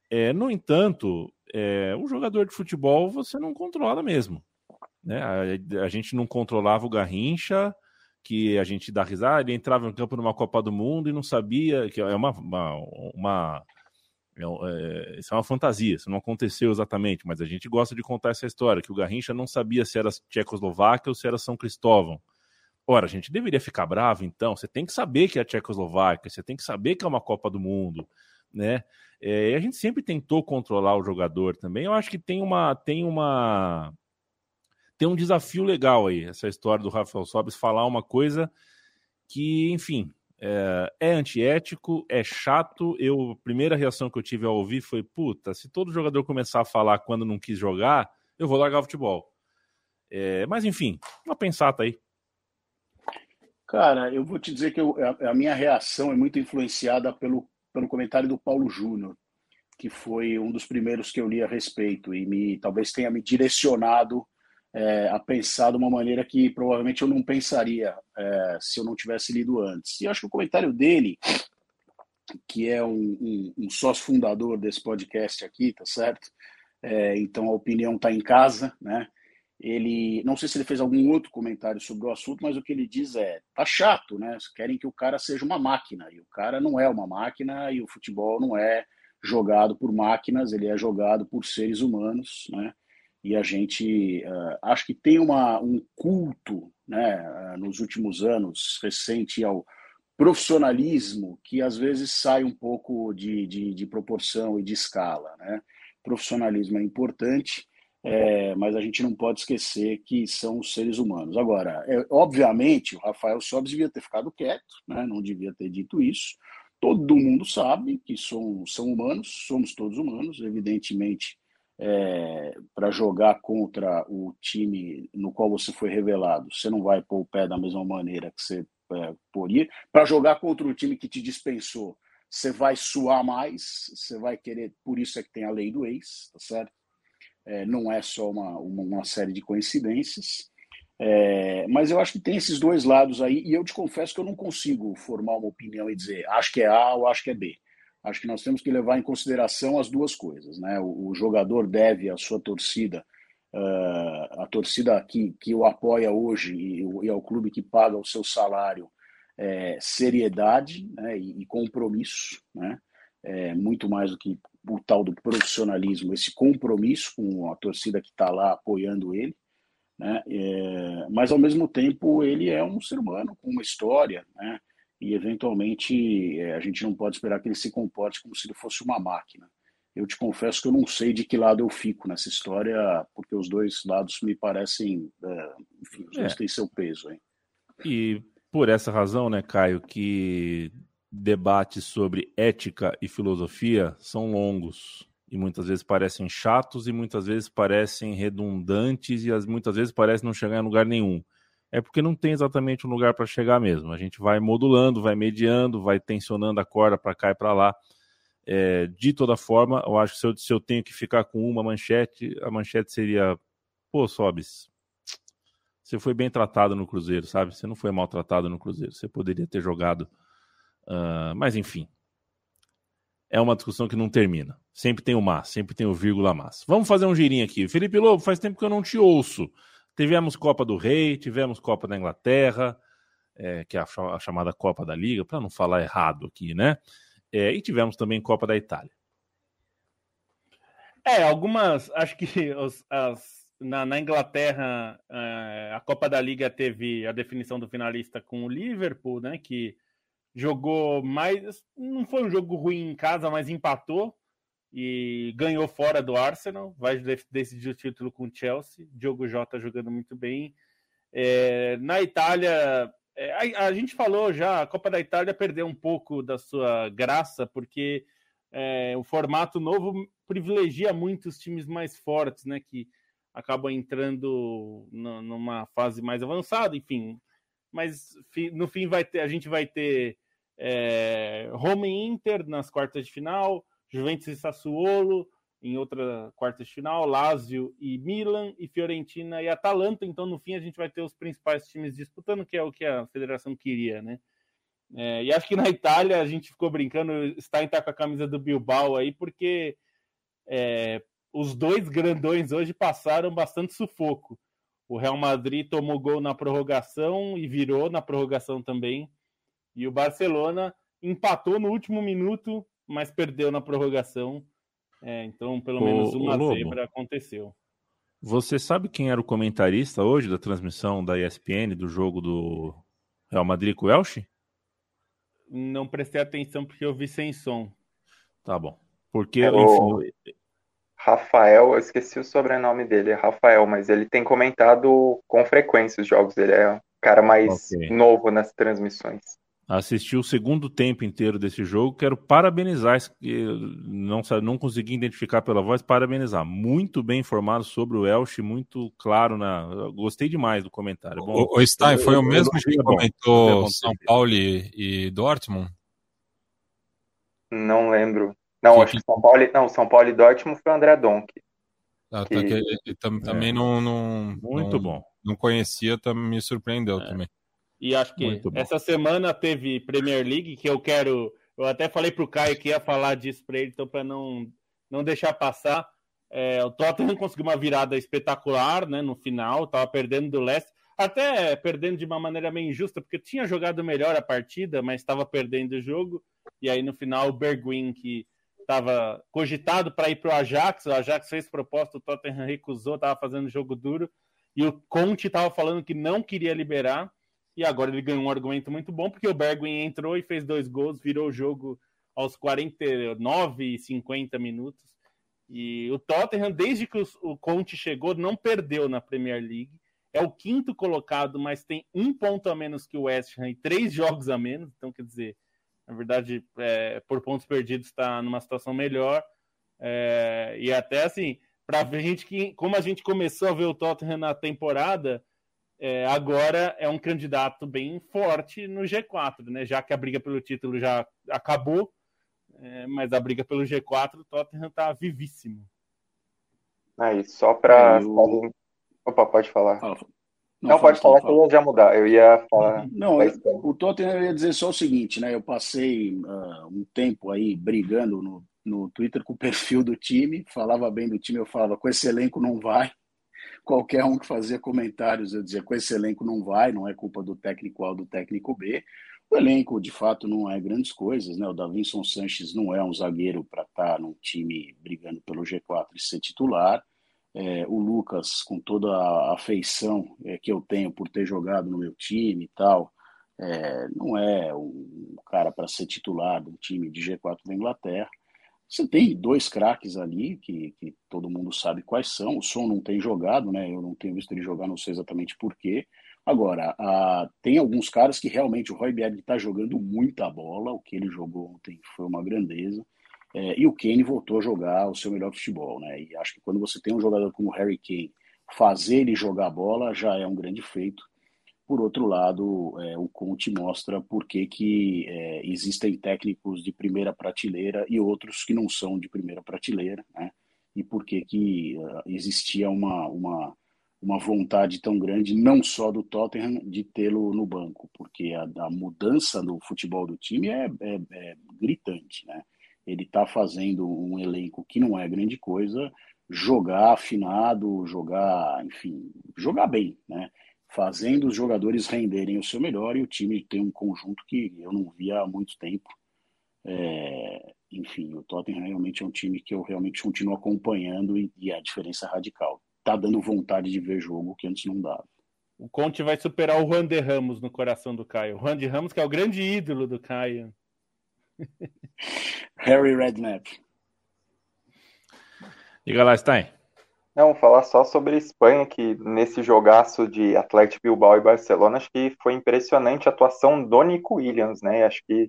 É, no entanto, é, um jogador de futebol você não controla mesmo. Né? A, a, gente não controlava o Garrincha, que a gente dá risada, ele entrava no campo numa Copa do Mundo e não sabia, que é uma, uma, uma é, é, isso é uma fantasia, isso não aconteceu exatamente, mas a gente gosta de contar essa história, que o Garrincha não sabia se era Tchecoslováquia ou se era São Cristóvão. Ora, a gente deveria ficar bravo, então. Você tem que saber que é a Tchecoslováquia, você tem que saber que é uma Copa do Mundo, né? É, a gente sempre tentou controlar o jogador também. Eu acho que tem uma, tem uma, tem um desafio legal aí, essa história do Rafael Sobis falar uma coisa que, enfim, é, é, antiético, é chato. Eu, a primeira reação que eu tive ao ouvir foi: puta, se todo jogador começar a falar quando não quis jogar, eu vou largar o futebol. É, mas enfim, uma pensata aí. Cara, eu vou te dizer que eu, a, a, minha reação é muito influenciada pelo, pelo comentário do Paulo Júnior, que foi um dos primeiros que eu li a respeito e me talvez tenha me direcionado é, a pensar de uma maneira que provavelmente eu não pensaria é, se eu não tivesse lido antes. E acho que o comentário dele, que é um, um, um sócio fundador desse podcast aqui, tá certo? É, então a opinião está em casa, né? Ele, não sei se ele fez algum outro comentário sobre o assunto, mas o que ele diz é: tá chato, né? Querem que o cara seja uma máquina e o cara não é uma máquina e o futebol não é jogado por máquinas, ele é jogado por seres humanos, né? e a gente uh, acho que tem uma, um culto né, uh, nos últimos anos recente ao profissionalismo que às vezes sai um pouco de, de, de proporção e de escala. Né? Profissionalismo é importante, é, mas a gente não pode esquecer que são seres humanos. Agora, é, obviamente, o Rafael Sobes devia ter ficado quieto, né? não devia ter dito isso. Todo mundo sabe que são, são humanos, somos todos humanos, evidentemente é, para jogar contra o time no qual você foi revelado, você não vai pôr o pé da mesma maneira que você é, poria. Para jogar contra o time que te dispensou, você vai suar mais, você vai querer. Por isso é que tem a lei do ex, tá certo? É, não é só uma, uma, uma série de coincidências. É, mas eu acho que tem esses dois lados aí, e eu te confesso que eu não consigo formar uma opinião e dizer acho que é A ou acho que é B acho que nós temos que levar em consideração as duas coisas. Né? O, o jogador deve à sua torcida, uh, a torcida que, que o apoia hoje e, e ao clube que paga o seu salário, é, seriedade né? e, e, compromisso, né? É, muito mais do que o tal do profissionalismo, esse compromisso com a torcida que está lá apoiando ele. Né? É, mas ao mesmo tempo ele é um ser humano com uma história, né? e eventualmente é, a gente não pode esperar que ele se comporte como se ele fosse uma máquina. Eu te confesso que eu não sei de que lado eu fico nessa história, porque os dois lados me parecem, é, enfim, os dois é. têm seu peso. Hein? E por essa razão, né, Caio, que debates sobre ética e filosofia são longos e muitas vezes parecem chatos e muitas vezes parecem redundantes e as, muitas vezes parecem não chegar em lugar nenhum é porque não tem exatamente um lugar para chegar mesmo. A gente vai modulando, vai mediando, vai tensionando a corda para cá e para lá. É, de toda forma, eu acho que se eu, se eu, tenho que ficar com uma manchete, a manchete seria: pô, Sobis, você foi bem tratado no Cruzeiro, sabe? Você não foi maltratado no Cruzeiro. Você poderia ter jogado. Uh, mas enfim. É uma discussão que não termina. Sempre tem o mas, sempre tem o vírgula mas. Vamos fazer um girinho aqui. Felipe Lobo, faz tempo que eu não te ouço. Tivemos Copa do Rei, tivemos Copa da Inglaterra, é, que é a, chamada Copa da Liga, para não falar errado aqui, né? É, e tivemos também Copa da Itália. É, algumas. Acho que os, as, na, na, Inglaterra, é, a Copa da Liga teve a definição do finalista com o Liverpool, né? Que jogou mais. Não foi um jogo ruim em casa, mas empatou e ganhou fora do Arsenal, vai decidir o título com o Chelsea. Diogo Jota jogando muito bem. É, na Itália, é, a, a, gente falou já, a Copa da Itália perdeu um pouco da sua graça, porque é, o formato novo privilegia muito os times mais fortes, né? Que acabam entrando no, numa fase mais avançada, enfim. Mas no fim vai ter, a gente vai ter é, Roma e Inter nas quartas de final, Juventus e Sassuolo em outra quarta de final, Lazio e Milan, e Fiorentina e Atalanta. Então, no fim, a gente vai ter os principais times disputando, que é o que a federação queria, né? É, e acho que na Itália a gente ficou brincando, está em tá com a camisa do Bilbao aí, porque é, os dois grandões hoje passaram bastante sufoco. O Real Madrid tomou gol na prorrogação e virou na prorrogação também. E o Barcelona empatou no último minuto, mas perdeu na prorrogação. É, então, pelo menos uma zebra aconteceu. Você sabe quem era o comentarista hoje da transmissão da ESPN do jogo do Real Madrid com o Elche? Não prestei atenção porque eu vi sem som. Tá bom. Porque, é o... enfim, Rafael, eu esqueci o sobrenome dele, é Rafael, mas ele tem comentado com frequência os jogos. Ele é o cara mais okay. novo nas transmissões. Assisti o segundo tempo inteiro desse jogo. Quero parabenizar, não, não consegui identificar pela voz, parabenizar. Muito bem informado sobre o Elche, muito claro na. Gostei demais do comentário. Bom, o, o Stein, foi o mesmo que comentou São Paulo e, e Dortmund? Não lembro. Não, que, acho que São Paulo, não, São Paulo e Dortmund foi o André Donk. Ah, que... Tá, que ele, também é. não, não, Muito não, bom. Não conhecia, me surpreendeu é. também. E acho que essa semana teve Premier League, que eu quero. Eu até falei pro Caio que ia falar disso para ele, então para não, não deixar passar. É, o Tottenham conseguiu uma virada espetacular né, no final, estava perdendo do Leicester, até perdendo de uma maneira meio injusta, porque tinha jogado melhor a partida, mas estava perdendo o jogo. E aí no final o Bergwijn, que estava cogitado para ir para o Ajax, o Ajax fez proposta, o Tottenham recusou, estava fazendo jogo duro, e o Conte estava falando que não queria liberar, e agora ele ganhou um argumento muito bom, porque o Bergwijn entrou e fez dois gols, virou o jogo aos 49 e 50 minutos. E o Tottenham, desde que o Conte chegou, não perdeu na Premier League. É o quinto colocado, mas tem um ponto a menos que o West Ham e três jogos a menos. Então, quer dizer, na verdade, é, por pontos perdidos, está numa situação melhor. É, e até assim, para a gente que, como a gente começou a ver o Tottenham na temporada, é, agora é um candidato bem forte no G4, né? Já que a briga pelo título já acabou, é, mas a briga pelo G4, o Tottenham está vivíssimo. Aí, só para. Eu... Opa, pode falar. Fala, não, não pode falar que eu ia já mudar. Eu ia falar. Não, eu, o Tottenham eu ia dizer só o seguinte, né? Eu passei uh, um tempo aí brigando no, no Twitter com o perfil do time, falava bem do time, eu falava, com esse elenco não vai. Qualquer um que fazia comentários, eu dizia, com esse elenco não vai, não é culpa do técnico A ou do técnico B. O elenco, de fato, não é grandes coisas, né? O Davinson Sanches não é um zagueiro para estar tá num time brigando pelo G4 e ser titular. É, o Lucas, com toda a afeição é, que eu tenho por ter jogado no meu time e tal, é, não é um cara para ser titular um time de G4 da Inglaterra. Você tem dois craques ali que, que, todo mundo sabe quais são. O Som não tem jogado, né? Eu não tenho visto ele jogar, não sei exatamente porquê. Agora, a, tem alguns caras que realmente o Roy Berg está jogando muita bola. O que ele jogou ontem foi uma grandeza. É, e o Kane voltou a jogar o seu melhor futebol, né? E acho que quando você tem um jogador como Harry Kane, fazer ele jogar a bola já é um grande feito. Por outro lado, é, o Conte mostra por que, que é, existem técnicos de primeira prateleira e outros que não são de primeira prateleira, né? E por que, que uh, existia uma, uma, uma vontade tão grande, não só do Tottenham, de tê-lo no banco, porque a, a, mudança no futebol do time é, é, é gritante, né? Ele está fazendo um elenco que não é grande coisa, jogar afinado, jogar, enfim, jogar bem, né? Fazendo os jogadores renderem o seu melhor e o time tem um conjunto que eu não via há muito tempo. É, enfim, o Tottenham realmente é um time que eu realmente continuo acompanhando e, e a diferença é radical. Tá dando vontade de ver jogo que antes não dava. O Conte vai superar o Juan de Ramos no coração do Caio. O Juan de Ramos, que é o grande ídolo do Caio. Harry Redknapp. Diga lá, Stein. Não, falar só sobre Espanha, que nesse jogaço de Atlético Bilbao e Barcelona, acho que foi impressionante a atuação do Nico Williams, né? Acho que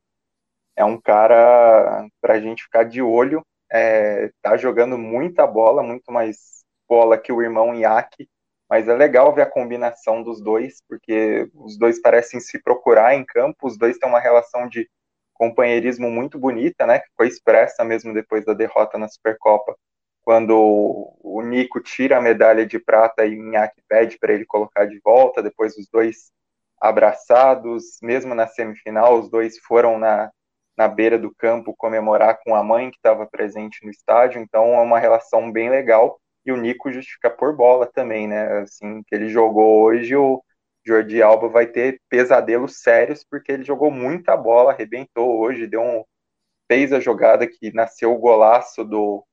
é um cara para a gente ficar de olho. É, tá jogando muita bola, muito mais bola que o irmão Iaki, mas é legal ver a combinação dos dois, porque os dois parecem se procurar em campo, os dois têm uma relação de companheirismo muito bonita, né, que foi expressa mesmo depois da derrota na Supercopa, quando o Nico tira a medalha de prata e o Inaki pede para ele colocar de volta, depois os dois abraçados, mesmo na semifinal, os dois foram na, na beira do campo comemorar com a mãe que estava presente no estádio, então é uma relação bem legal. E o Nico justifica por bola também, né? Assim, que ele jogou hoje, o Jordi Alba vai ter pesadelos sérios, porque ele jogou muita bola, arrebentou hoje, deu um, fez a jogada que nasceu o golaço do,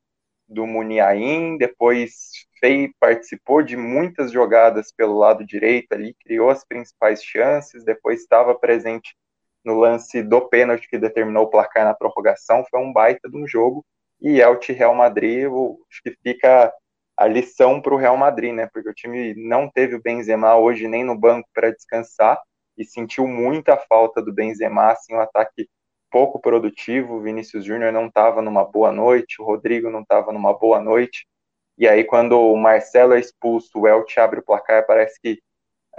do Muniain, depois fez, participou de muitas jogadas pelo lado direito ali, criou as principais chances, depois estava presente no lance do pênalti que determinou o placar na prorrogação, foi um baita de um jogo, e Elche Real Madrid, acho que fica a lição para o Real Madrid, né? Porque o time não teve o Benzema hoje nem no banco para descansar e sentiu muita falta do Benzema, assim, um ataque pouco produtivo. O Vinícius Júnior não estava numa boa noite, o Rodrigo não estava numa boa noite. E aí, quando o Marcelo é expulso, o Elche abre o placar, parece que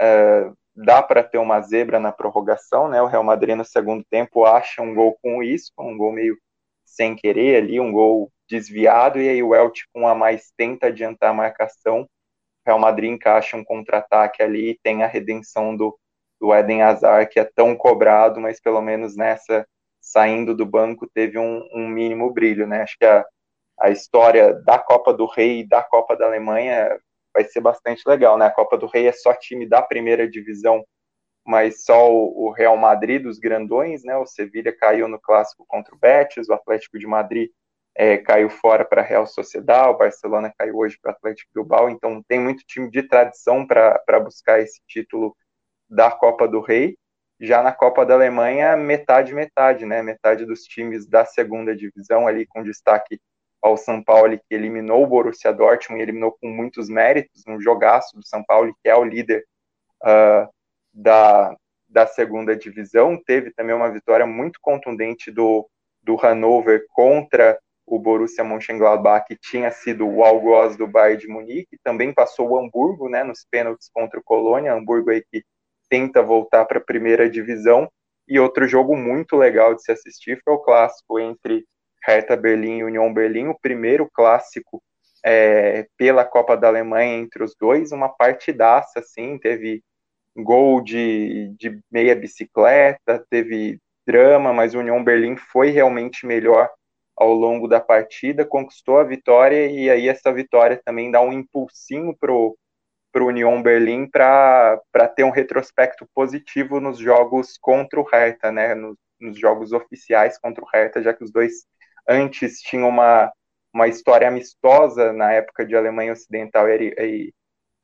uh, dá para ter uma zebra na prorrogação, né? O Real Madrid no segundo tempo acha um gol com isso, um gol meio sem querer ali, um gol desviado, e aí o Elche com a mais tenta adiantar a marcação. Real Madrid encaixa um contra-ataque ali e tem a redenção do, do Eden Hazard, que é tão cobrado, mas pelo menos nessa, saindo do banco, teve um, um mínimo brilho, né? Acho que a, a história da Copa do Rei e da Copa da Alemanha vai ser bastante legal, né? A Copa do Rei é só time da primeira divisão, mas só o, Real Madrid dos grandões, né? O Sevilha caiu no clássico contra o Betis, o Atlético de Madrid é, caiu fora para a Real Sociedade, o Barcelona caiu hoje para o Atlético Bilbao, então tem muito time de tradição para buscar esse título da Copa do Rei. Já na Copa da Alemanha, metade, metade, né? Metade dos times da segunda divisão ali, com destaque ao São Paulo, que eliminou o Borussia Dortmund e eliminou com muitos méritos, um jogaço do São Paulo, que é o líder uh, da, da segunda divisão. Teve também uma vitória muito contundente do, do Hannover contra o Borussia Mönchengladbach, que tinha sido o algoz do Bayern de Munique, também passou o Hamburgo, né, nos pênaltis contra o Colônia, Hamburgo aí que tenta voltar para a primeira divisão, e outro jogo muito legal de se assistir foi o clássico entre Hertha Berlim e Union Berlim, o primeiro clássico é, pela Copa da Alemanha entre os dois, uma partidaça, assim, teve gol de, de meia bicicleta, teve drama, mas o Union Berlim foi realmente melhor ao longo da partida, conquistou a vitória e aí essa vitória também dá um impulsinho pro para o Union Berlim para ter um retrospecto positivo nos jogos contra o Hertha, né, nos, nos, jogos oficiais contra o Hertha, já que os dois antes tinham uma, uma história amistosa na época de Alemanha Ocidental e, e,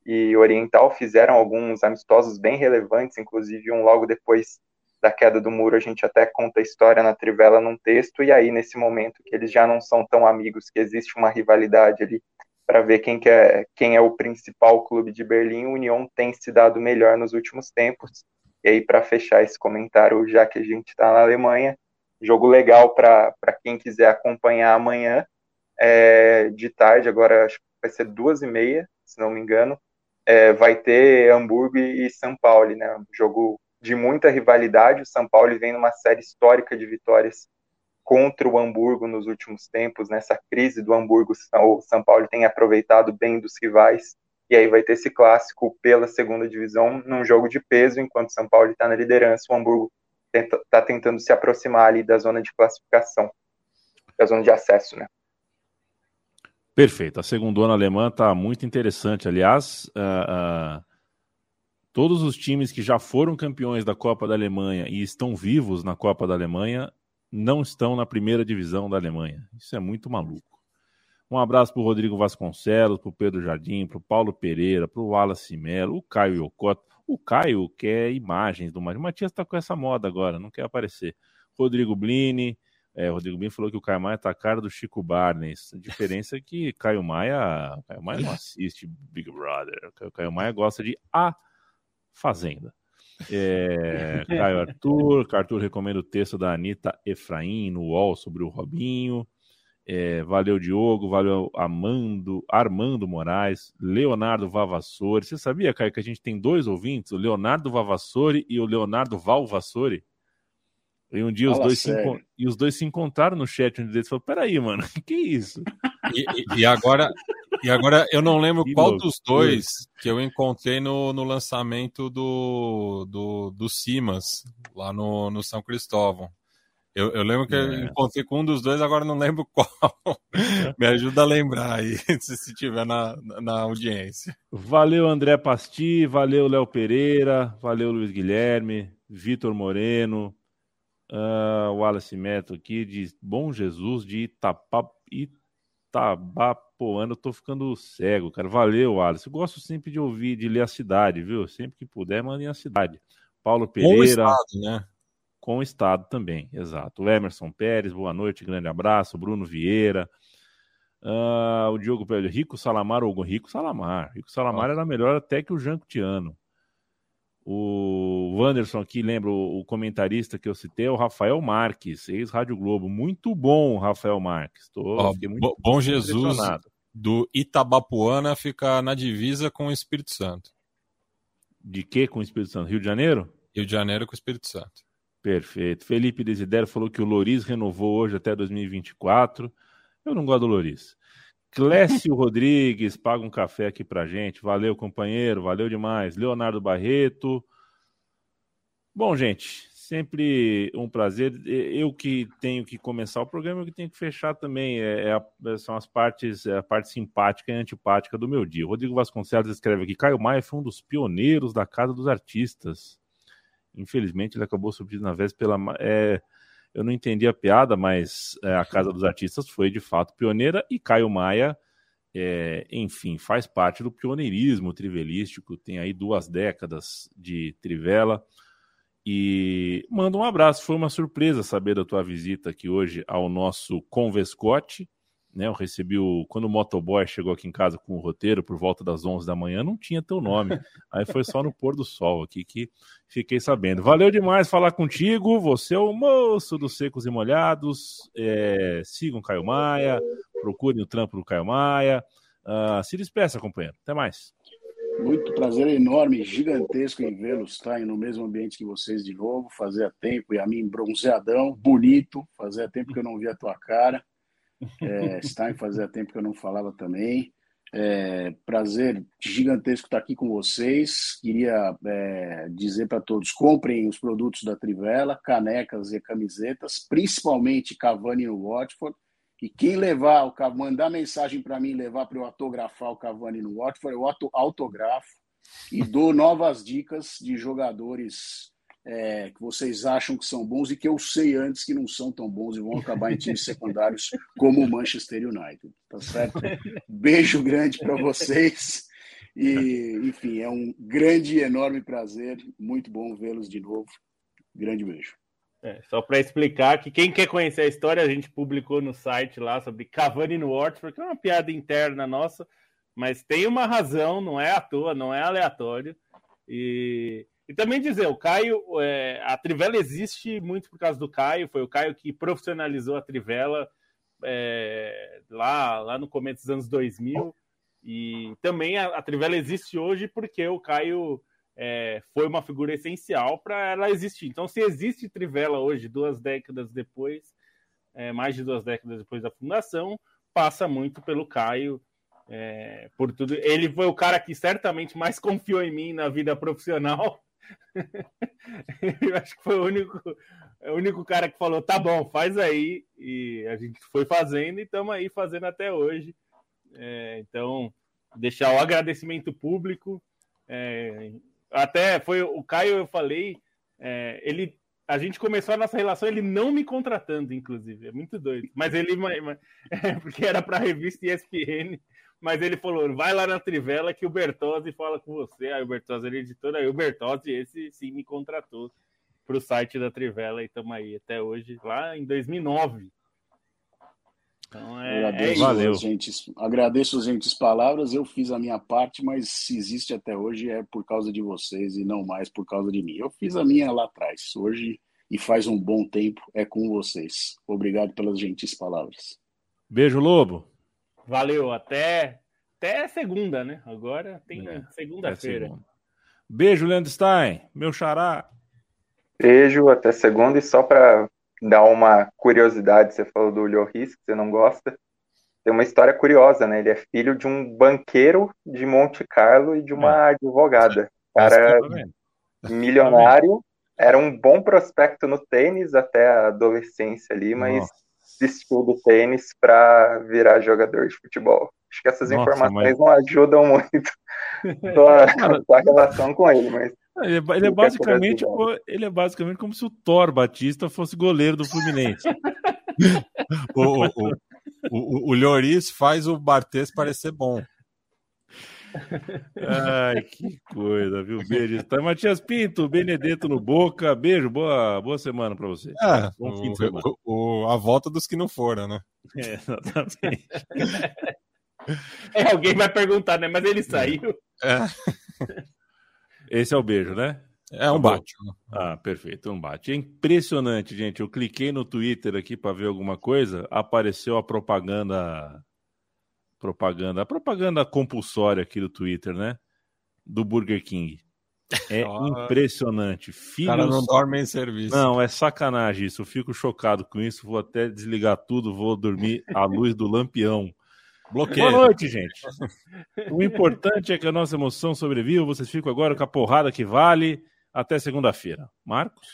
e Oriental, fizeram alguns amistosos bem relevantes, inclusive um logo depois da queda do muro, a gente até conta a história na Trivela num texto, e aí nesse momento que eles já não são tão amigos, que existe uma rivalidade ali para ver quem, que é, quem é o principal clube de Berlim, o União tem se dado melhor nos últimos tempos. E aí, para fechar esse comentário, já que a gente está na Alemanha, jogo legal para quem quiser acompanhar amanhã, é, de tarde, agora acho que vai ser duas e meia, se não me engano, é, vai ter Hamburgo e São Paulo, né? Jogo de muita rivalidade. O São Paulo vem numa série histórica de vitórias contra o Hamburgo nos últimos tempos, nessa crise do Hamburgo, o São Paulo tem aproveitado bem dos rivais, e aí vai ter esse clássico pela segunda divisão num jogo de peso, enquanto o São Paulo está na liderança, o Hamburgo está tentando se aproximar ali da zona de classificação, da zona de acesso, né? Perfeito. A segunda alemã está muito interessante. Aliás, uh, uh, todos os times que já foram campeões da Copa da Alemanha e estão vivos na Copa da Alemanha não estão na primeira divisão da Alemanha. Isso é muito maluco. Um abraço para o Rodrigo Vasconcelos, para o Pedro Jardim, para o Paulo Pereira, para o Wallace Melo, o Caio Yokota. O Caio quer imagens do Matias. O Matias está com essa moda agora, não quer aparecer. Rodrigo Blini, é, Rodrigo Bim falou que o Caio Maia tá a cara do Chico Barnes. A diferença é que Caio Maia, Caio Maia não assiste Big Brother. Caio Maia gosta de A Fazenda. É, Caio Arthur, Arthur recomenda o texto da Anitta Efraim no UOL sobre o Robinho. É, valeu, Diogo, valeu, Amando, Armando Moraes, Leonardo Vavassori. Você sabia, Caio, que a gente tem dois ouvintes, o Leonardo Vavassori e o Leonardo Valvassori? E um dia os dois, se, e os dois se encontraram no chat onde eles falaram: peraí, mano, que isso? E, e, agora, e agora eu não lembro que qual louco. dos dois que eu encontrei no, no lançamento do, do, do Simas, lá no, no São Cristóvão. Eu, eu lembro que é. eu encontrei com um dos dois, agora não lembro qual. Me ajuda a lembrar aí, se, se tiver na, na audiência. Valeu, André Pasti, valeu, Léo Pereira, valeu, Luiz Guilherme, Vitor Moreno, uh, Wallace Meto aqui, de Bom Jesus, de Itapá, Itabapoano. Eu tô ficando cego, cara. Valeu, Wallace. Eu gosto sempre de ouvir, de ler a cidade, viu? Sempre que puder, mandem a cidade. Paulo Pereira. Com o estado, né? Com o estado também, exato. O Emerson Pérez, boa noite, grande abraço. Bruno Vieira. Uh, o Diogo Pérez, Rico Salamar ou Rico Salamar. Rico Salamar era melhor até que o Janco Tiano. O Wanderson aqui, lembra o, comentarista que eu citei, é o Rafael Marques, ex-Rádio Globo. Muito bom, Rafael Marques. Tô, oh, muito bom Jesus do Itabapuana fica na divisa com o Espírito Santo. De que com o Espírito Santo? Rio de Janeiro? Rio de Janeiro com o Espírito Santo. Perfeito. Felipe Desidero falou que o Loris renovou hoje até 2024. Eu não gosto do Loris. Clécio Rodrigues paga um café aqui pra gente. Valeu, companheiro. Valeu demais. Leonardo Barreto. Bom, gente, sempre um prazer. Eu que tenho que começar o programa, eu que tenho que fechar também. É, é a, são as partes, é a parte simpática e antipática do meu dia. Rodrigo Vasconcelos escreve aqui: Caio Maia foi um dos pioneiros da Casa dos Artistas. Infelizmente, ele acabou subindo na vez pela. É, eu não entendi a piada, mas é, a Casa dos Artistas foi de fato pioneira e Caio Maia, é, enfim, faz parte do pioneirismo trivelístico. Tem aí duas décadas de trivela. E manda um abraço. Foi uma surpresa saber da tua visita aqui hoje ao nosso Convescote né? Eu recebi o. Quando o motoboy chegou aqui em casa com o roteiro por volta das 11 da manhã, não tinha teu nome. Aí foi só no pôr do sol aqui que fiquei sabendo. Valeu demais falar contigo. Você é o moço dos secos e molhados. É, sigam Caio Maia, procurem o trampo do Caio Maia. Uh, se despeça, companheiro. Até mais. Muito prazer enorme, gigantesco em vê-los, tá? No mesmo ambiente que vocês de novo. Fazia tempo, e a mim bronzeadão, bonito. Fazia tempo que eu não via a tua cara. É, Stein fazia tempo que eu não falava também. É, prazer gigantesco estar aqui com vocês. Queria é, dizer para todos: comprem os produtos da Trivela, canecas e camisetas, principalmente Cavani no Watford. E quem levar, o mandar mensagem para mim, levar para eu autografar o Cavani no Watford, eu autografo e dou novas dicas de jogadores é, que vocês acham que são bons e que eu sei antes que não são tão bons e vão acabar em times secundários como o Manchester United. Tá certo? Beijo grande para vocês. E, enfim, é um grande e enorme prazer. Muito bom vê-los de novo. Grande beijo. É, só para explicar que quem quer conhecer a história, a gente publicou no site lá sobre Cavani no Watford, que é uma piada interna nossa, mas tem uma razão, não é à toa, não é aleatório. E e também dizer, o Caio, é, a Trivela existe muito por causa do Caio, foi o Caio que profissionalizou a Trivela é, lá, lá no começo dos anos 2000. E também a, a Trivela existe hoje porque o Caio é, foi uma figura essencial para ela existir. Então, se existe Trivela hoje, duas décadas depois, é, mais de duas décadas depois da fundação, passa muito pelo Caio. É, por tudo. Ele foi o cara que certamente mais confiou em mim na vida profissional eu acho que foi o único, o único cara que falou: tá bom, faz aí. E a gente foi fazendo e estamos aí fazendo até hoje. É, então, deixar o agradecimento público. É, até foi o Caio, eu falei, é, ele. A gente começou a nossa relação ele não me contratando, inclusive. É muito doido. Mas ele. porque era para a revista ESPN mas ele falou: vai lá na Trivela que o Bertozzi fala com você. Aí o Bertozzi é editor, aí o Bertozzi, esse sim me contratou para o site da Trivela e estamos aí até hoje, lá em 2009. Então é, agradeço, é Valeu. Gente, agradeço as gentes palavras, eu fiz a minha parte, mas se existe até hoje é por causa de vocês e não mais por causa de mim. Eu fiz a minha lá atrás, hoje e faz um bom tempo é com vocês. Obrigado pelas gentis palavras. Beijo, Lobo. Valeu, até, até segunda, né? Agora tem é, segunda-feira. Segunda. Beijo, Leandro Stein, meu xará. Beijo, até segunda. E só para dar uma curiosidade, você falou do Lloris, que você não gosta. Tem uma história curiosa, né? Ele é filho de um banqueiro de Monte Carlo e de uma é. advogada. Cara milionário era um bom prospecto no tênis até a adolescência ali, mas Nossa. desistiu do tênis para virar jogador de futebol. Acho que essas Nossa, informações mas... não ajudam muito a, a relação com ele, mas ele é, ele é basicamente ele é basicamente como se o Thor Batista fosse goleiro do Fluminense. o, o, o, o, Lloris faz o Bartes parecer bom. Ai, que coisa, viu? Beijo. Tá, Matias Pinto, Benedetto no Boca. Beijo, boa, boa semana para você. É, Bom fim de semana. O, a volta dos que não foram, né? É, exatamente. É, alguém vai perguntar, né? Mas ele saiu. É. Esse é o beijo, né? É um bate. Ah, perfeito, um bate. É impressionante, gente. Eu cliquei no Twitter aqui para ver alguma coisa, apareceu a propaganda propaganda, a propaganda compulsória aqui do Twitter, né? Do Burger King. É impressionante. Filhos... cara não dorme em serviço. Não, é sacanagem isso. Eu fico chocado com isso. Vou até desligar tudo, vou dormir à luz do lampião. Bloqueio. Boa noite, gente. O importante é que a nossa emoção sobreviva. Vocês ficam agora com a porrada que vale. Até segunda-feira. Marcos?